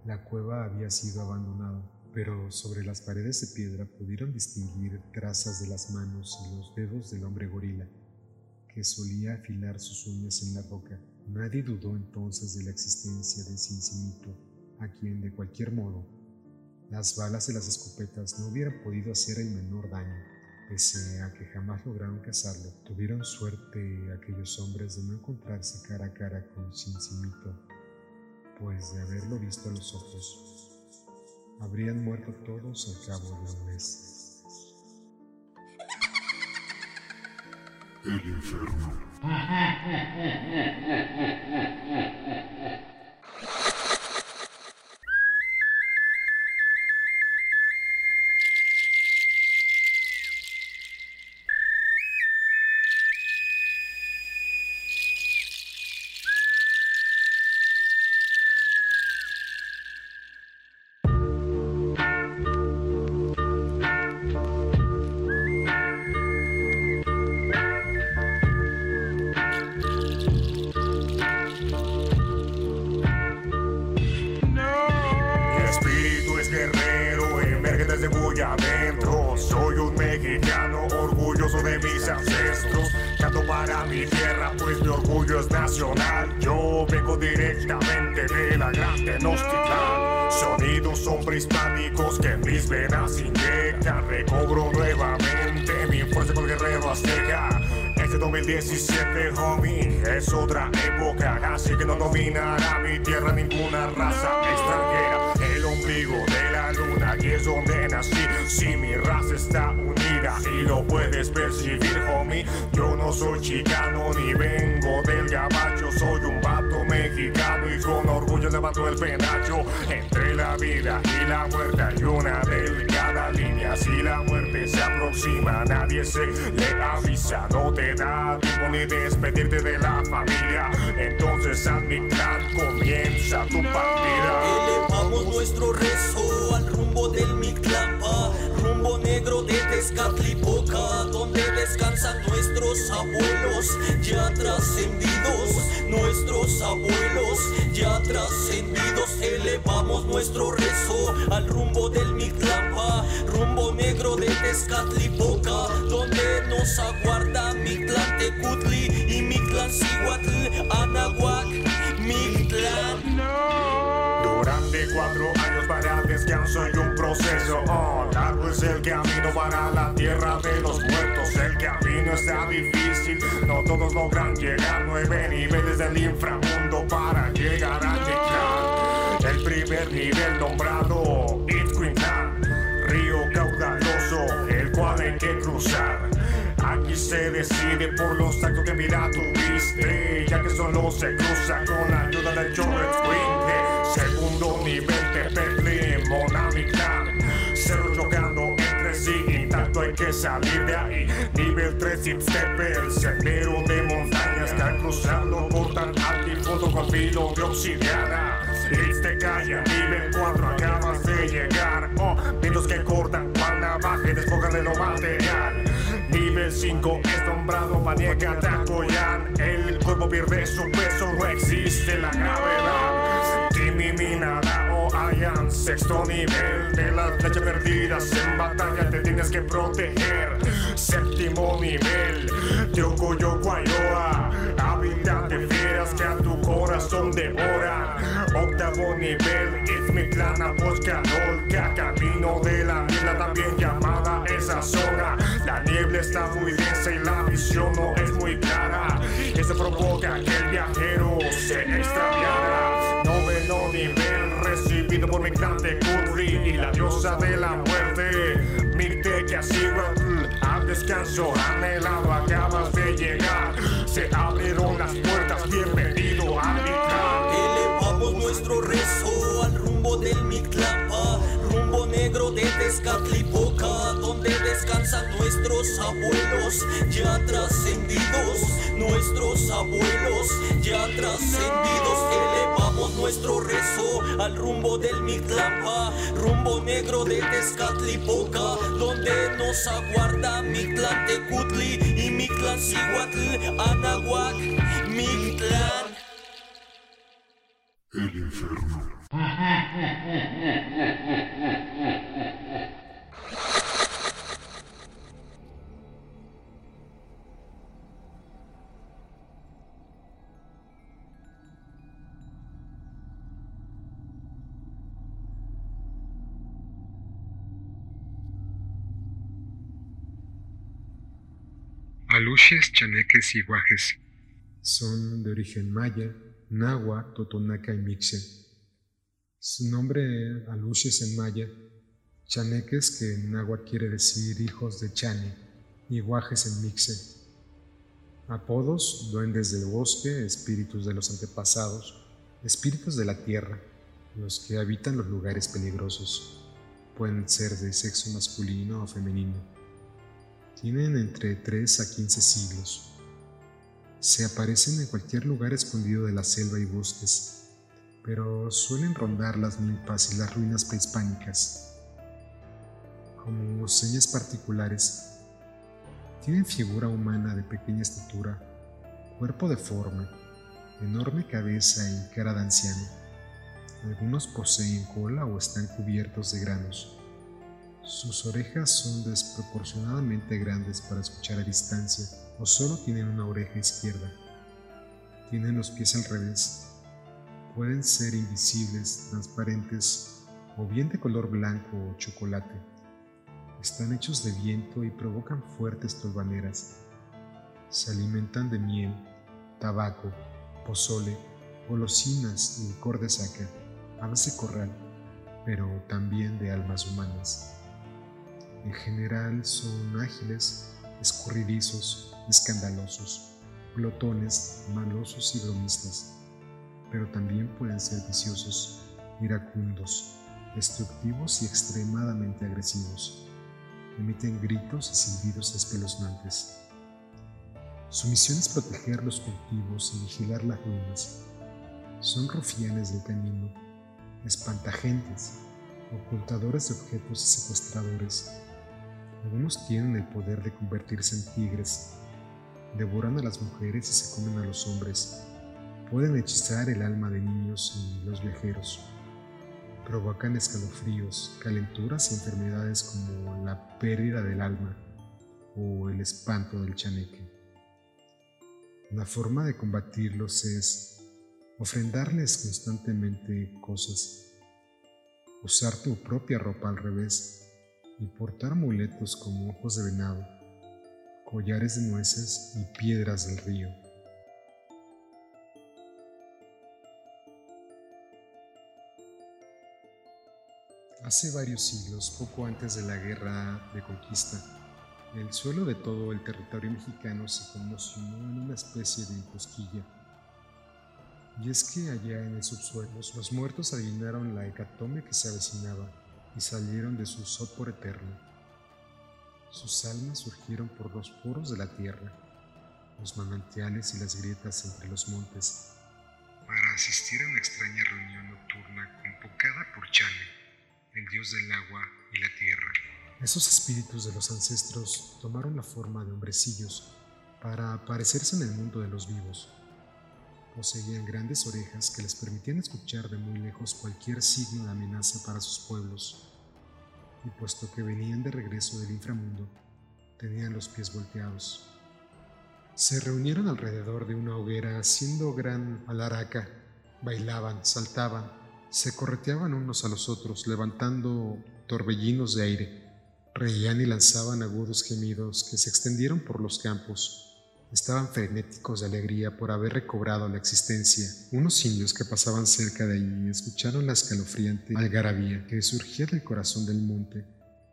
La cueva había sido abandonada, pero sobre las paredes de piedra pudieron distinguir trazas de las manos y los dedos del hombre gorila, que solía afilar sus uñas en la roca. Nadie dudó entonces de la existencia de Cincimito, a quien de cualquier modo las balas de las escopetas no hubieran podido hacer el menor daño. Pese a que jamás lograron cazarlo, tuvieron suerte aquellos hombres de no encontrarse cara a cara con Cincimito, pues de haberlo visto a los ojos, habrían muerto todos al cabo de un mes. El infierno. orgullo levanto el penacho. Entre la vida y la muerte hay una delgada línea si la muerte se aproxima, nadie se le avisa, no te da tiempo ni despedirte de la familia. Entonces mi comienza tu partida. Elevamos nuestro rezo al rumbo del Mictlampa, rumbo negro de Tezcatlipoca, donde descansan nuestros abuelos ya trascendidos, nuestros abuelos ya trascendidos. Elevamos nuestro rezo al rumbo del Mictlampa, rumbo negro de Tezcatlipoca, donde nos aguarda Mictlán Tecutli y Mictlán Cihuatl, Anahuac, Mictlán. Durante cuatro años para descanso y un proceso. Oh, largo es el camino para la tierra de los muertos. El camino está difícil, no todos logran llegar. Nueve niveles del inframundo para llegar a Mictlán. El primer nivel nombrado Itzcuintlán, río caudaloso, el cual hay que cruzar. Aquí se decide por los actos que mira tuviste, ya que solo se cruza con la ayuda del Jordan Swing. Segundo nivel de Peplin, Monamiclan, cero chocando entre sí, intacto hay que salir de ahí. Nivel 3 Step, el sendero de montañas que al cruzarlo cortan altifondo con filo de obsidiana. Hits de calle, nivel 4 acabas de llegar. Oh, vientos que cortan cual navaja y despojan de lo material. Nivel 5 es nombrado Maniaca Takoyan. El cuerpo pierde su peso, no existe la gravedad. Kimi Minada o Ayan, sexto nivel de las flechas perdidas en batalla te tienes que proteger. Séptimo nivel, Yoko Yoko Ayoa, hábitat de fieras que a tu corazón devora. Octavo nivel, es mi clan a camino de la niebla también llamada esa zona. La niebla está muy densa y la visión no es muy clara. Eso provoca que el viajero se extraviara. Recibido por mi clan de Kudri y la diosa de la muerte. Mirte que así al descanso anhelado acabas de llegar. Se abrieron las puertas, bienvenido a mi clan. Elevamos nuestro rezo al rumbo del Mictlapa, rumbo negro de Tezcatlipoca, donde descansan nuestros abuelos ya trascendidos, nuestros abuelos ya trascendidos. Elevamos nuestro rezo al rumbo del Mictlapa, rumbo negro de Tezcatlipoca, donde nos aguarda Mictlán Tecutli y Mictlán Cihuatl, Anahuac, Mictlán. El infierno. Chaneques y guajes son de origen maya, náhuatl, totonaca y mixe. Su nombre aluches en maya, chaneques que en náhuatl quiere decir hijos de chane y guajes en mixe. Apodos, duendes del bosque, espíritus de los antepasados, espíritus de la tierra, los que habitan los lugares peligrosos. Pueden ser de sexo masculino o femenino. Tienen entre 3 a 15 siglos. Se aparecen en cualquier lugar escondido de la selva y bosques, pero suelen rondar las milpas y las ruinas prehispánicas. Como señas particulares, tienen figura humana de pequeña estatura, cuerpo deforme, enorme cabeza y cara de anciano. Algunos poseen cola o están cubiertos de granos. Sus orejas son desproporcionadamente grandes para escuchar a distancia o solo tienen una oreja izquierda. Tienen los pies al revés. Pueden ser invisibles, transparentes o bien de color blanco o chocolate. Están hechos de viento y provocan fuertes tolvaneras. Se alimentan de miel, tabaco, pozole, golosinas y licor de saca, aves de corral, pero también de almas humanas. En general son ágiles, escurridizos, escandalosos, glotones, malosos y bromistas, pero también pueden ser viciosos, iracundos, destructivos y extremadamente agresivos. emiten gritos y silbidos espeluznantes. Su misión es proteger los cultivos y vigilar las ruinas. Son rufianes del camino, espantagentes, ocultadores de objetos y secuestradores. Algunos tienen el poder de convertirse en tigres, devoran a las mujeres y se comen a los hombres. Pueden hechizar el alma de niños y los viajeros. Provocan escalofríos, calenturas y enfermedades como la pérdida del alma o el espanto del chaneque. La forma de combatirlos es ofrendarles constantemente cosas, usar tu propia ropa al revés y portar amuletos como ojos de venado, collares de nueces y piedras del río. Hace varios siglos, poco antes de la guerra de conquista, el suelo de todo el territorio mexicano se conmocionó en una especie de cosquilla. Y es que allá en el subsuelo los muertos adivinaron la hecatombe que se avecinaba y salieron de su sopor eterno. Sus almas surgieron por los poros de la tierra, los manantiales y las grietas entre los montes, para asistir a una extraña reunión nocturna convocada por Chane, el dios del agua y la tierra. Esos espíritus de los ancestros tomaron la forma de hombrecillos para aparecerse en el mundo de los vivos. Poseían grandes orejas que les permitían escuchar de muy lejos cualquier signo de amenaza para sus pueblos. Y puesto que venían de regreso del inframundo, tenían los pies volteados. Se reunieron alrededor de una hoguera haciendo gran alaraca. Bailaban, saltaban, se correteaban unos a los otros, levantando torbellinos de aire. Reían y lanzaban agudos gemidos que se extendieron por los campos. Estaban frenéticos de alegría por haber recobrado la existencia. Unos indios que pasaban cerca de allí escucharon la escalofriante algarabía que surgía del corazón del monte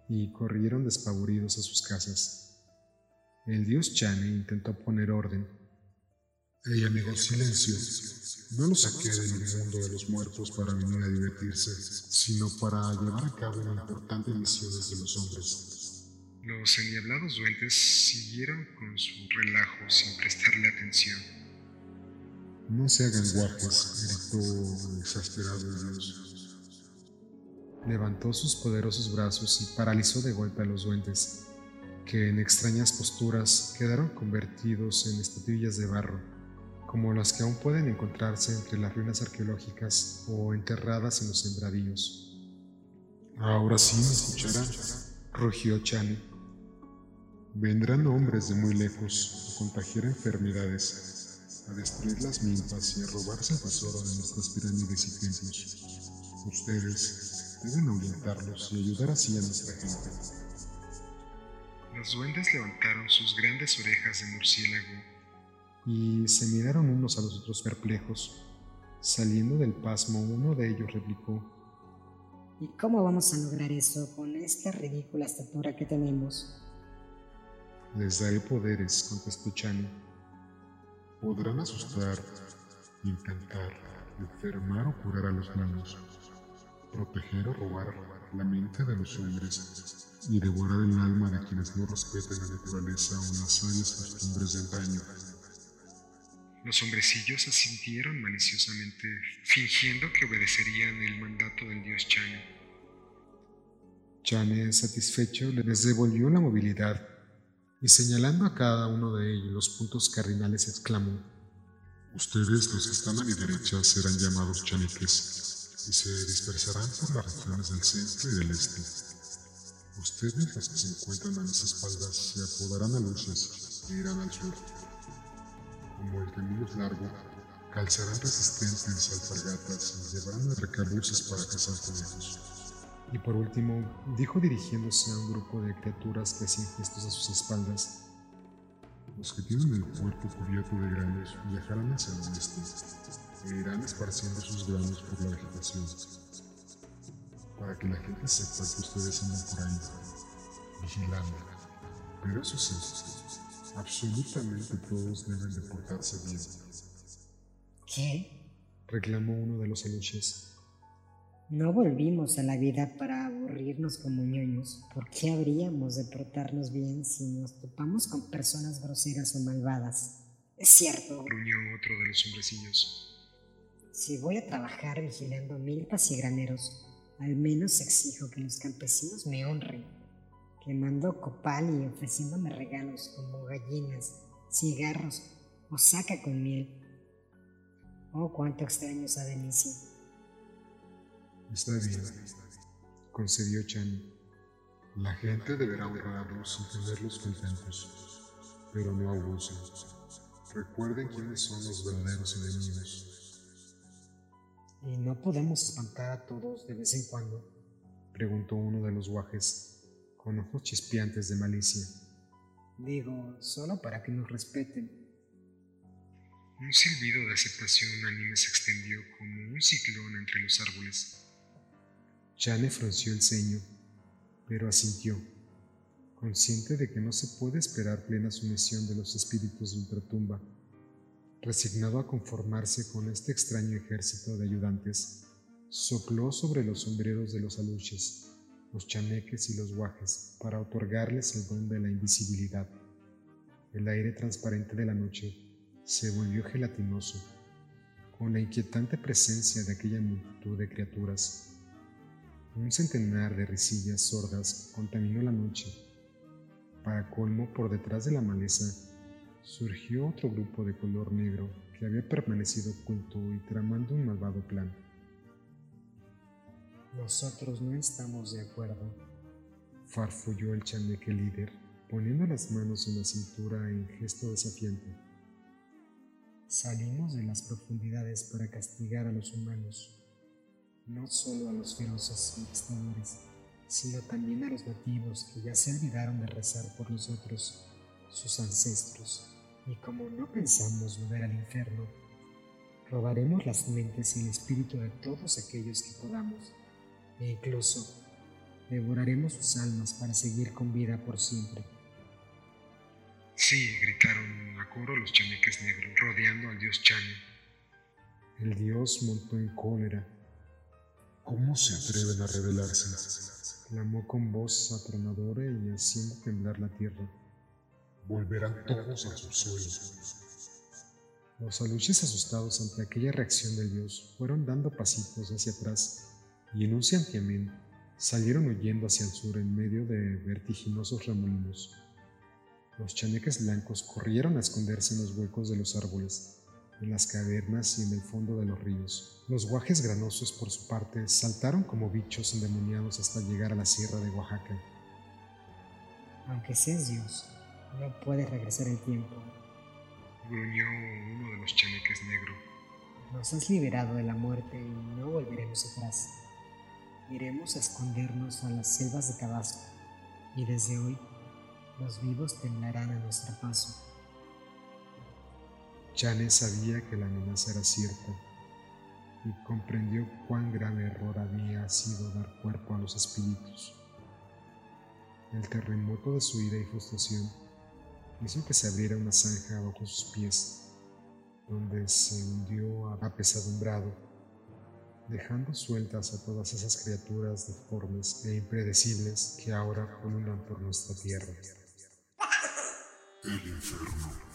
y corrieron despavoridos a sus casas. El dios Chane intentó poner orden. Hey amigos, silencio. No lo saqué del mundo de los muertos para venir a divertirse, sino para llevar a cabo una importante misión de los hombres. Los endiablados duendes siguieron con su relajo sin prestarle atención. No se hagan guapos, gritó exasperado el dios. Levantó sus poderosos brazos y paralizó de golpe a los duendes, que en extrañas posturas quedaron convertidos en estatuillas de barro, como las que aún pueden encontrarse entre las ruinas arqueológicas o enterradas en los sembradíos. Ahora sí me escucharán, rugió Chani. Vendrán hombres de muy lejos a contagiar enfermedades, a destruir las milpas y a robarse el tesoro de nuestras pirámides y templos. Ustedes deben ahuyentarlos y ayudar así a nuestra gente. Los duendes levantaron sus grandes orejas de murciélago y se miraron unos a los otros perplejos. Saliendo del pasmo, uno de ellos replicó, ¿Y cómo vamos a lograr eso con esta ridícula estatura que tenemos? Les daré poderes, contestó Chani. Podrán asustar, intentar, enfermar o curar a los niños, proteger o robar la mente de los hombres y devorar el alma de quienes no respeten la naturaleza o las sabias costumbres del daño. Los hombrecillos asintieron maliciosamente, fingiendo que obedecerían el mandato del dios Chani. Chane, satisfecho, les devolvió la movilidad y señalando a cada uno de ellos los puntos cardinales exclamó, Ustedes los que están a mi derecha serán llamados chaneques y se dispersarán por las regiones del centro y del este. Ustedes los que se encuentran a mis espaldas se apodarán a luces e irán al sur. Como el camino es largo, calzarán resistentes alpargatas y llevarán arcabuces para cazar conejos. Y por último, dijo dirigiéndose a un grupo de criaturas que hacían gestos a sus espaldas. Los que tienen el cuerpo cubierto de granos viajarán hacia el oeste e irán esparciendo sus granos por la vegetación, para que la gente sepa que ustedes andan por ahí, vigilando. Pero eso sí, absolutamente todos deben de portarse bien. ¿Qué? reclamó uno de los aluches. No volvimos a la vida para aburrirnos como ñoños. ¿Por qué habríamos de portarnos bien si nos topamos con personas groseras o malvadas? Es cierto. Gruñó otro de los hombrecillos. Si voy a trabajar vigilando milpas y graneros, al menos exijo que los campesinos me honren, quemando copal y ofreciéndome regalos como gallinas, cigarros o saca con miel. Oh, cuánto extraño esa delicia. Está bien, concedió Chan. La gente deberá honrarlos y tenerlos contentos, pero no abusen. Recuerden quiénes son los verdaderos enemigos. ¿Y no podemos espantar a todos de vez en cuando? preguntó uno de los guajes, con ojos chispeantes de malicia. Digo, solo para que nos respeten. Un silbido de aceptación unánime se extendió como un ciclón entre los árboles. Chane frunció el ceño, pero asintió, consciente de que no se puede esperar plena sumisión de los espíritus de ultratumba. Resignado a conformarse con este extraño ejército de ayudantes, sopló sobre los sombreros de los aluches, los chaneques y los guajes para otorgarles el don de la invisibilidad. El aire transparente de la noche se volvió gelatinoso, con la inquietante presencia de aquella multitud de criaturas un centenar de risillas sordas contaminó la noche. Para colmo, por detrás de la maleza, surgió otro grupo de color negro que había permanecido oculto y tramando un malvado plan. Nosotros no estamos de acuerdo, farfulló el chaneque líder, poniendo las manos en la cintura en gesto desafiante. Salimos de las profundidades para castigar a los humanos no solo a los feroces conquistadores, sino también a los nativos que ya se olvidaron de rezar por nosotros, sus ancestros, y como no pensamos volver al infierno, robaremos las mentes y el espíritu de todos aquellos que podamos, e incluso devoraremos sus almas para seguir con vida por siempre. Sí, gritaron a coro los chaneques negros, rodeando al dios Chane. El dios montó en cólera ¿Cómo se atreven a rebelarse? Clamó con voz atronadora y haciendo temblar la tierra. Volverán todos a su suelo. Los aluches asustados ante aquella reacción del dios fueron dando pasitos hacia atrás y en un santiamén salieron huyendo hacia el sur en medio de vertiginosos remolinos. Los chaneques blancos corrieron a esconderse en los huecos de los árboles en las cavernas y en el fondo de los ríos. Los guajes granosos, por su parte, saltaron como bichos endemoniados hasta llegar a la sierra de Oaxaca. Aunque seas Dios, no puedes regresar el tiempo. Gruñó uno de los chaneques negro. Nos has liberado de la muerte y no volveremos atrás. Iremos a escondernos a las selvas de Tabasco y desde hoy los vivos temblarán a nuestro paso. Chane sabía que la amenaza era cierta y comprendió cuán grave error había sido dar cuerpo a los espíritus. El terremoto de su ira y frustración hizo que se abriera una zanja bajo sus pies, donde se hundió apesadumbrado, dejando sueltas a todas esas criaturas deformes e impredecibles que ahora pululan por nuestra tierra. El infierno.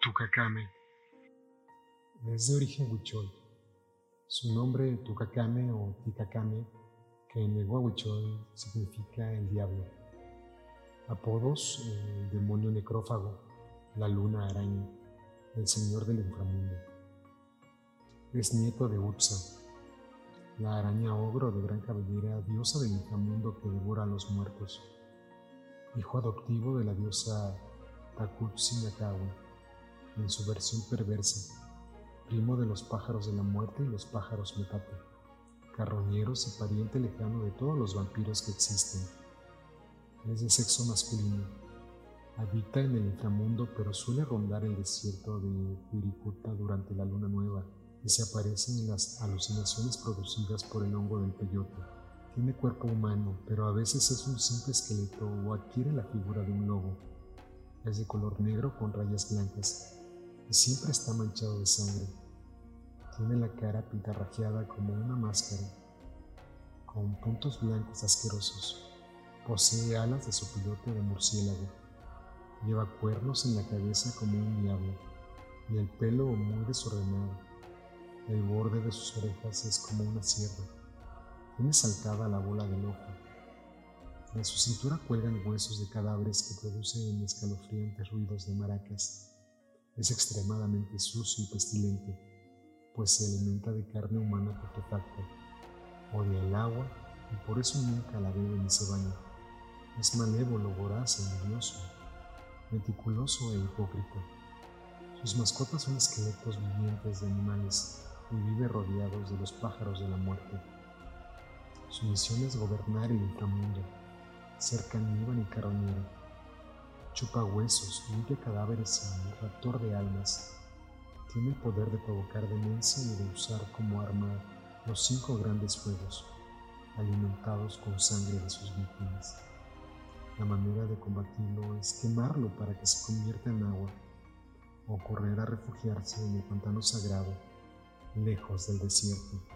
Tucacame es de origen huichol su nombre, Tucacame o Ticacame, que en el huichol significa el diablo. Apodos, el demonio necrófago, la luna araña, el señor del inframundo. Es nieto de Utsa, la araña ogro de gran cabellera, diosa del inframundo que devora a los muertos. Hijo adoptivo de la diosa Takutsi en su versión perversa primo de los pájaros de la muerte y los pájaros metate, carroñeros y pariente lejano de todos los vampiros que existen. Es de sexo masculino. Habita en el inframundo, pero suele rondar el desierto de Wirikuta durante la luna nueva y se aparece en las alucinaciones producidas por el hongo del peyote. Tiene cuerpo humano, pero a veces es un simple esqueleto o adquiere la figura de un lobo. Es de color negro con rayas blancas y siempre está manchado de sangre. Tiene la cara pintarrajeada como una máscara, con puntos blancos asquerosos. Posee alas de su pilote de murciélago. Lleva cuernos en la cabeza como un diablo y el pelo muy desordenado. El borde de sus orejas es como una sierra. Tiene saltada la bola del ojo. De su cintura cuelgan huesos de cadáveres que producen escalofriantes ruidos de maracas. Es extremadamente sucio y pestilente, pues se alimenta de carne humana putrefacta. Odia el agua y por eso nunca la bebe ni se baña. Es malévolo, voraz e envidioso, meticuloso e hipócrita. Sus mascotas son esqueletos vivientes de animales y vive rodeados de los pájaros de la muerte. Su misión es gobernar el inframundo, ser caníbal y carroñero. Chupa huesos, limpia cadáveres y raptor de almas. Tiene el poder de provocar demencia y de usar como arma los cinco grandes fuegos, alimentados con sangre de sus víctimas. La manera de combatirlo es quemarlo para que se convierta en agua o correr a refugiarse en el pantano sagrado, lejos del desierto.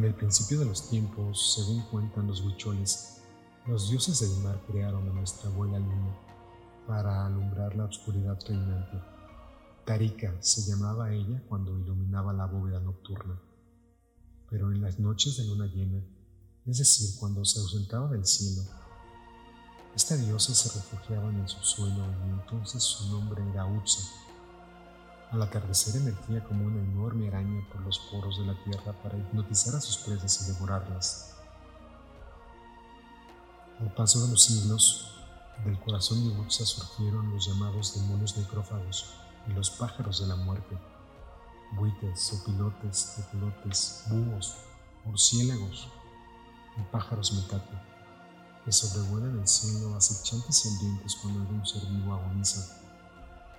En el principio de los tiempos, según cuentan los huicholes, los dioses del mar crearon a nuestra abuela luna para alumbrar la oscuridad reinante. Tarika se llamaba ella cuando iluminaba la bóveda nocturna. Pero en las noches de luna llena, es decir, cuando se ausentaba del cielo, esta diosa se refugiaba en el subsuelo y entonces su nombre era Utsa. Al atardecer emergía como una enorme araña por los poros de la tierra para hipnotizar a sus presas y devorarlas. Al paso de los siglos, del corazón de Utsa surgieron los llamados demonios necrófagos y los pájaros de la muerte, buites, opilotes, teculotes, búhos, murciélagos y pájaros metate, que sobrevuelan el cielo acechantes y hambrientos cuando algún ser vivo agoniza.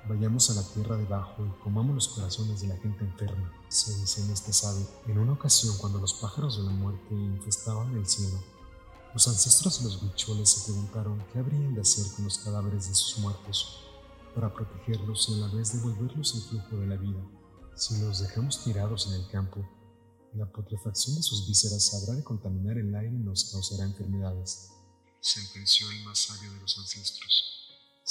Vayamos a la tierra debajo y comamos los corazones de la gente enferma, se dice en este sabe. En una ocasión, cuando los pájaros de la muerte infestaban el cielo, los ancestros de los huicholes se preguntaron qué habrían de hacer con los cadáveres de sus muertos para protegerlos y a la vez devolverlos al flujo de la vida. Si los dejamos tirados en el campo, la putrefacción de sus vísceras habrá de contaminar el aire y nos causará enfermedades, sentenció el más sabio de los ancestros.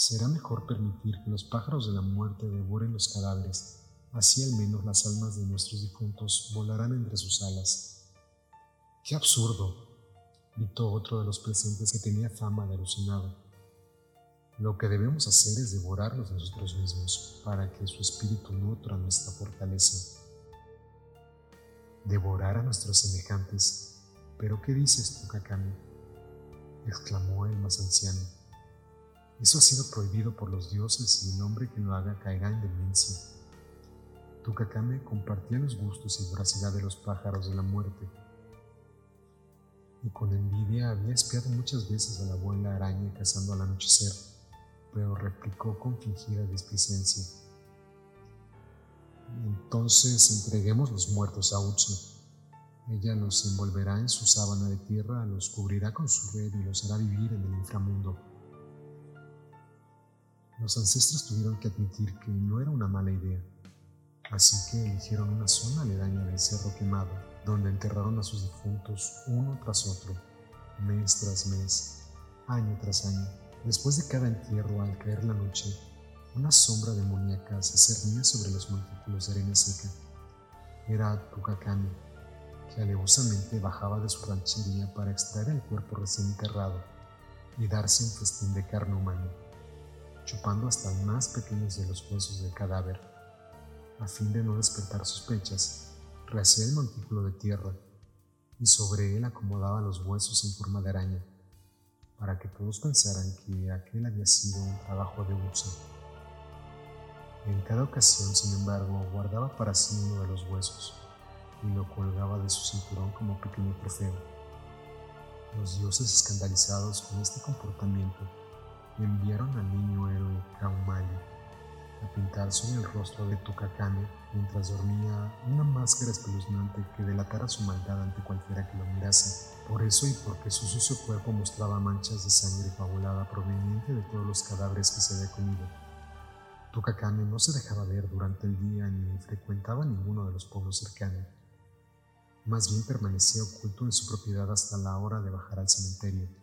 Será mejor permitir que los pájaros de la muerte devoren los cadáveres, así al menos las almas de nuestros difuntos volarán entre sus alas. ¡Qué absurdo! gritó otro de los presentes que tenía fama de alucinado. Lo que debemos hacer es devorarlos nosotros mismos para que su espíritu nutra nuestra fortaleza. Devorar a nuestros semejantes. ¿Pero qué dices tú, Kakami? exclamó el más anciano. Eso ha sido prohibido por los dioses y el hombre que lo haga caerá en demencia. Tukakame compartía los gustos y voracidad de los pájaros de la muerte y con envidia había espiado muchas veces a la abuela araña cazando al anochecer, pero replicó con fingida displicencia. Entonces entreguemos los muertos a Utsu. Ella los envolverá en su sábana de tierra, los cubrirá con su red y los hará vivir en el inframundo. Los ancestros tuvieron que admitir que no era una mala idea, así que eligieron una zona aledaña del cerro quemado donde enterraron a sus difuntos uno tras otro, mes tras mes, año tras año. Después de cada entierro, al caer la noche, una sombra demoníaca se cernía sobre los montículos de arena seca. Era Tukakami, que alevosamente bajaba de su ranchería para extraer el cuerpo recién enterrado y darse un festín de carne humana, chupando hasta más pequeños de los huesos del cadáver, a fin de no despertar sospechas rehacía el montículo de tierra y sobre él acomodaba los huesos en forma de araña, para que todos pensaran que aquel había sido un trabajo de Ursa. En cada ocasión, sin embargo, guardaba para sí uno de los huesos y lo colgaba de su cinturón como pequeño trofeo. Los dioses, escandalizados con este comportamiento, enviaron al niño héroe Kaumali a pintar sobre el rostro de Tukakame mientras dormía una máscara espeluznante que delatara su maldad ante cualquiera que lo mirase. Por eso y porque su sucio cuerpo mostraba manchas de sangre coagulada proveniente de todos los cadáveres que se había comido. Tukakame no se dejaba ver durante el día ni frecuentaba ninguno de los pueblos cercanos. Más bien permanecía oculto en su propiedad hasta la hora de bajar al cementerio.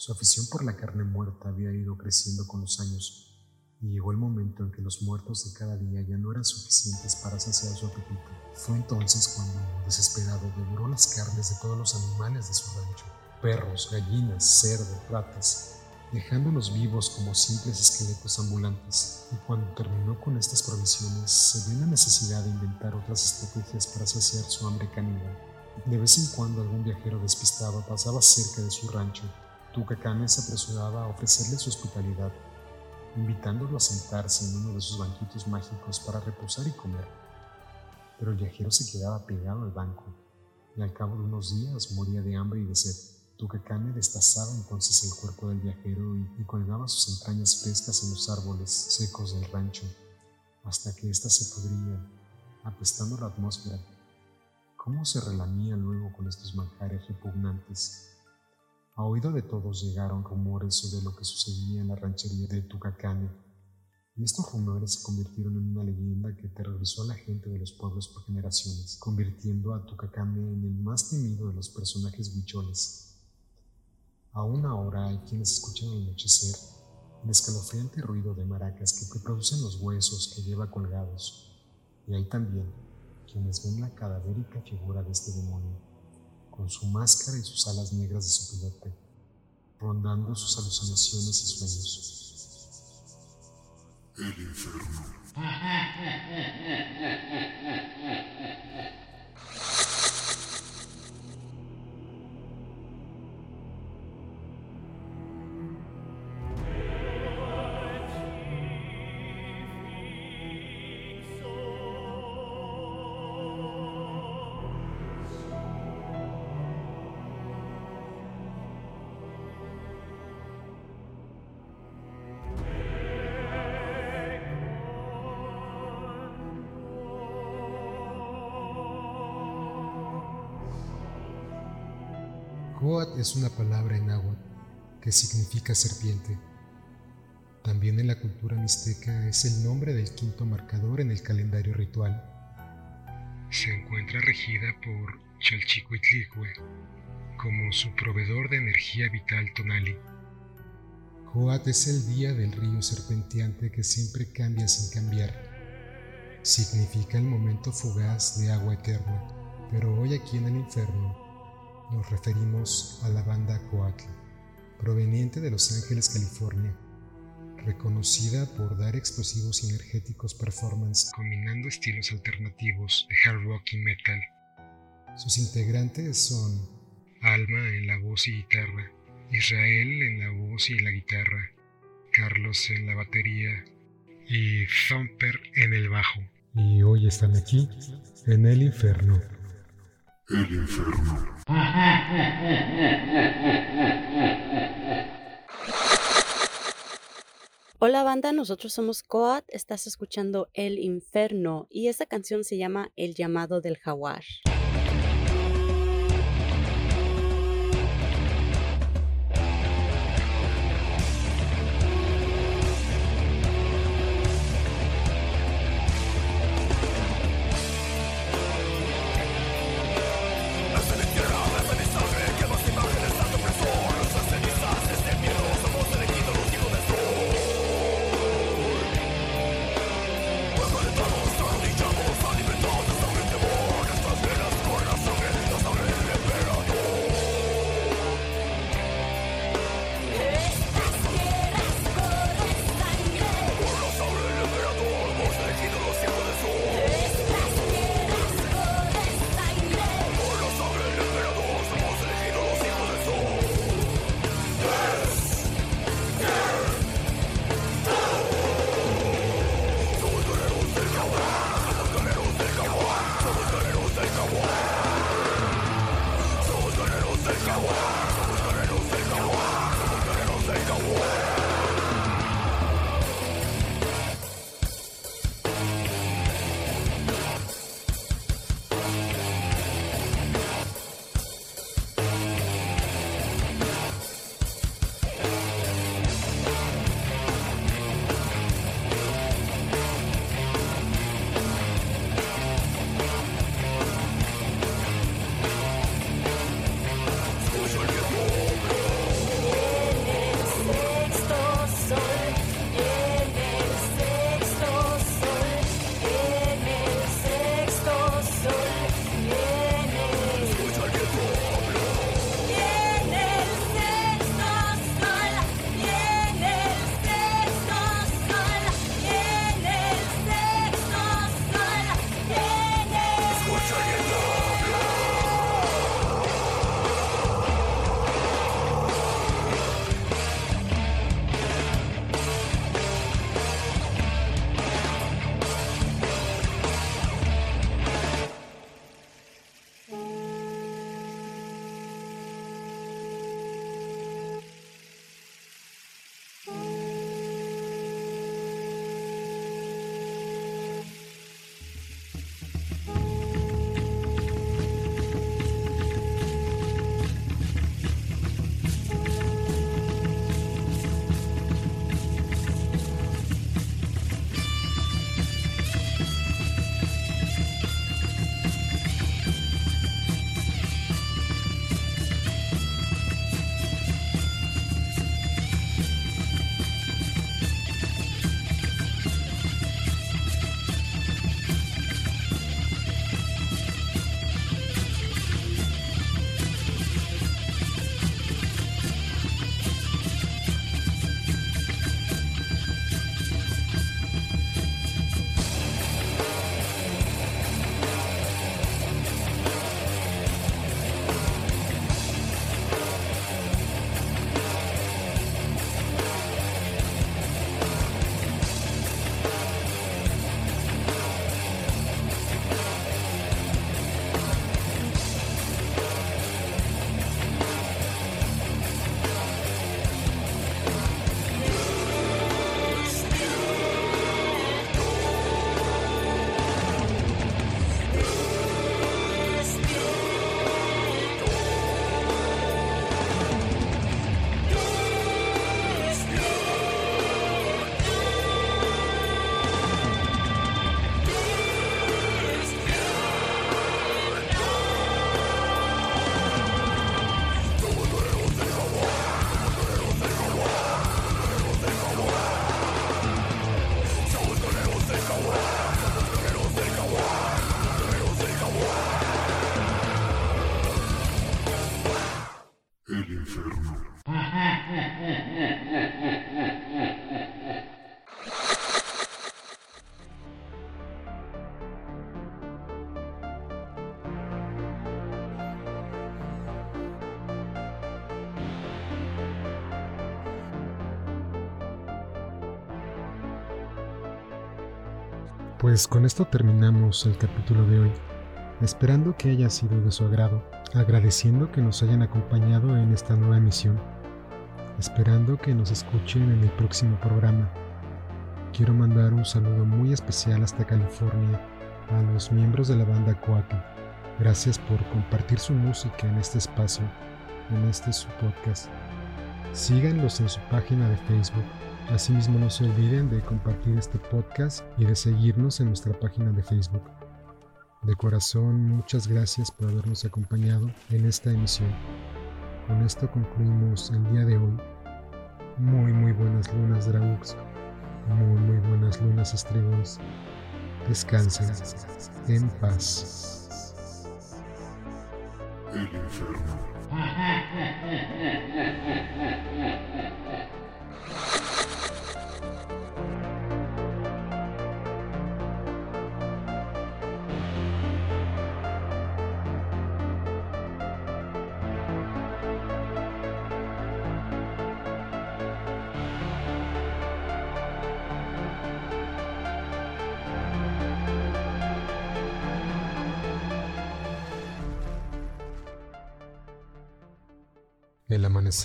Su afición por la carne muerta había ido creciendo con los años y llegó el momento en que los muertos de cada día ya no eran suficientes para saciar su apetito. Fue entonces cuando, desesperado, devoró las carnes de todos los animales de su rancho, perros, gallinas, cerdos, ratas, dejándolos vivos como simples esqueletos ambulantes. Y cuando terminó con estas provisiones, se vio la necesidad de inventar otras estrategias para saciar su hambre caníbal. De vez en cuando algún viajero despistado pasaba cerca de su rancho. Tucacame se apresuraba a ofrecerle su hospitalidad invitándolo a sentarse en uno de sus banquitos mágicos para reposar y comer. Pero el viajero se quedaba pegado al banco y al cabo de unos días moría de hambre y de sed. Tucacane destazaba entonces el cuerpo del viajero y, colgaba sus entrañas frescas en los árboles secos del rancho, hasta que éstas se podrían, apestando la atmósfera. ¿Cómo se relamía luego con estos manjares repugnantes? A oído de todos llegaron rumores sobre lo que sucedía en la ranchería de Tucacane, y estos rumores se convirtieron en una leyenda que aterrorizó a la gente de los pueblos por generaciones, convirtiendo a Tucacame en el más temido de los personajes huicholes. Aún ahora hay quienes escuchan al anochecer el escalofriante ruido de maracas que producen los huesos que lleva colgados, y hay también quienes ven la cadavérica figura de este demonio con su máscara y sus alas negras de su pilote, rondando sus alucinaciones y sueños. El infierno. Coat es una palabra en agua que significa serpiente. También en la cultura mixteca es el nombre del quinto marcador en el calendario ritual. Se encuentra regida por Chalchicuitlicue como su proveedor de energía vital tonali. Coat es el día del río serpenteante que siempre cambia sin cambiar. Significa el momento fugaz de agua eterna, pero hoy aquí en el infierno nos referimos a la banda Coatl, proveniente de Los Ángeles, California, reconocida por dar explosivos y energéticos performance combinando estilos alternativos de hard rock y metal. Sus integrantes son Alma en la voz y guitarra, Israel en la voz y la guitarra, Carlos en la batería y Thumper en el bajo. Y hoy están aquí, en el infierno. El infierno. Hola banda, nosotros somos Coat, estás escuchando El Inferno y esta canción se llama El llamado del jaguar. Pues con esto terminamos el capítulo de hoy, esperando que haya sido de su agrado, agradeciendo que nos hayan acompañado en esta nueva emisión, esperando que nos escuchen en el próximo programa. Quiero mandar un saludo muy especial hasta California a los miembros de la banda Coaque. Gracias por compartir su música en este espacio, en este su podcast. Síganlos en su página de Facebook. Asimismo no se olviden de compartir este podcast y de seguirnos en nuestra página de Facebook. De corazón, muchas gracias por habernos acompañado en esta emisión. Con esto concluimos el día de hoy. Muy, muy buenas lunas, Draux. Muy, muy buenas lunas, Estribos. Descansen en paz. El infierno.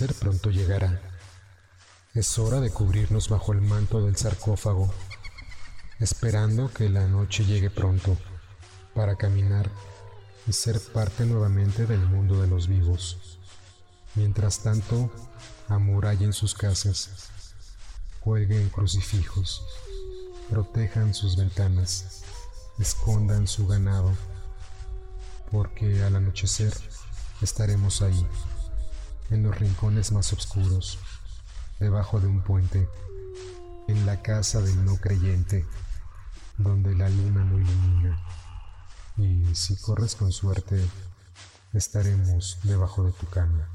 pronto llegará. Es hora de cubrirnos bajo el manto del sarcófago, esperando que la noche llegue pronto para caminar y ser parte nuevamente del mundo de los vivos. Mientras tanto, amurallen sus casas, cuelguen crucifijos, protejan sus ventanas, escondan su ganado, porque al anochecer estaremos ahí en los rincones más oscuros, debajo de un puente, en la casa del no creyente, donde la luna no ilumina. Y si corres con suerte, estaremos debajo de tu cama.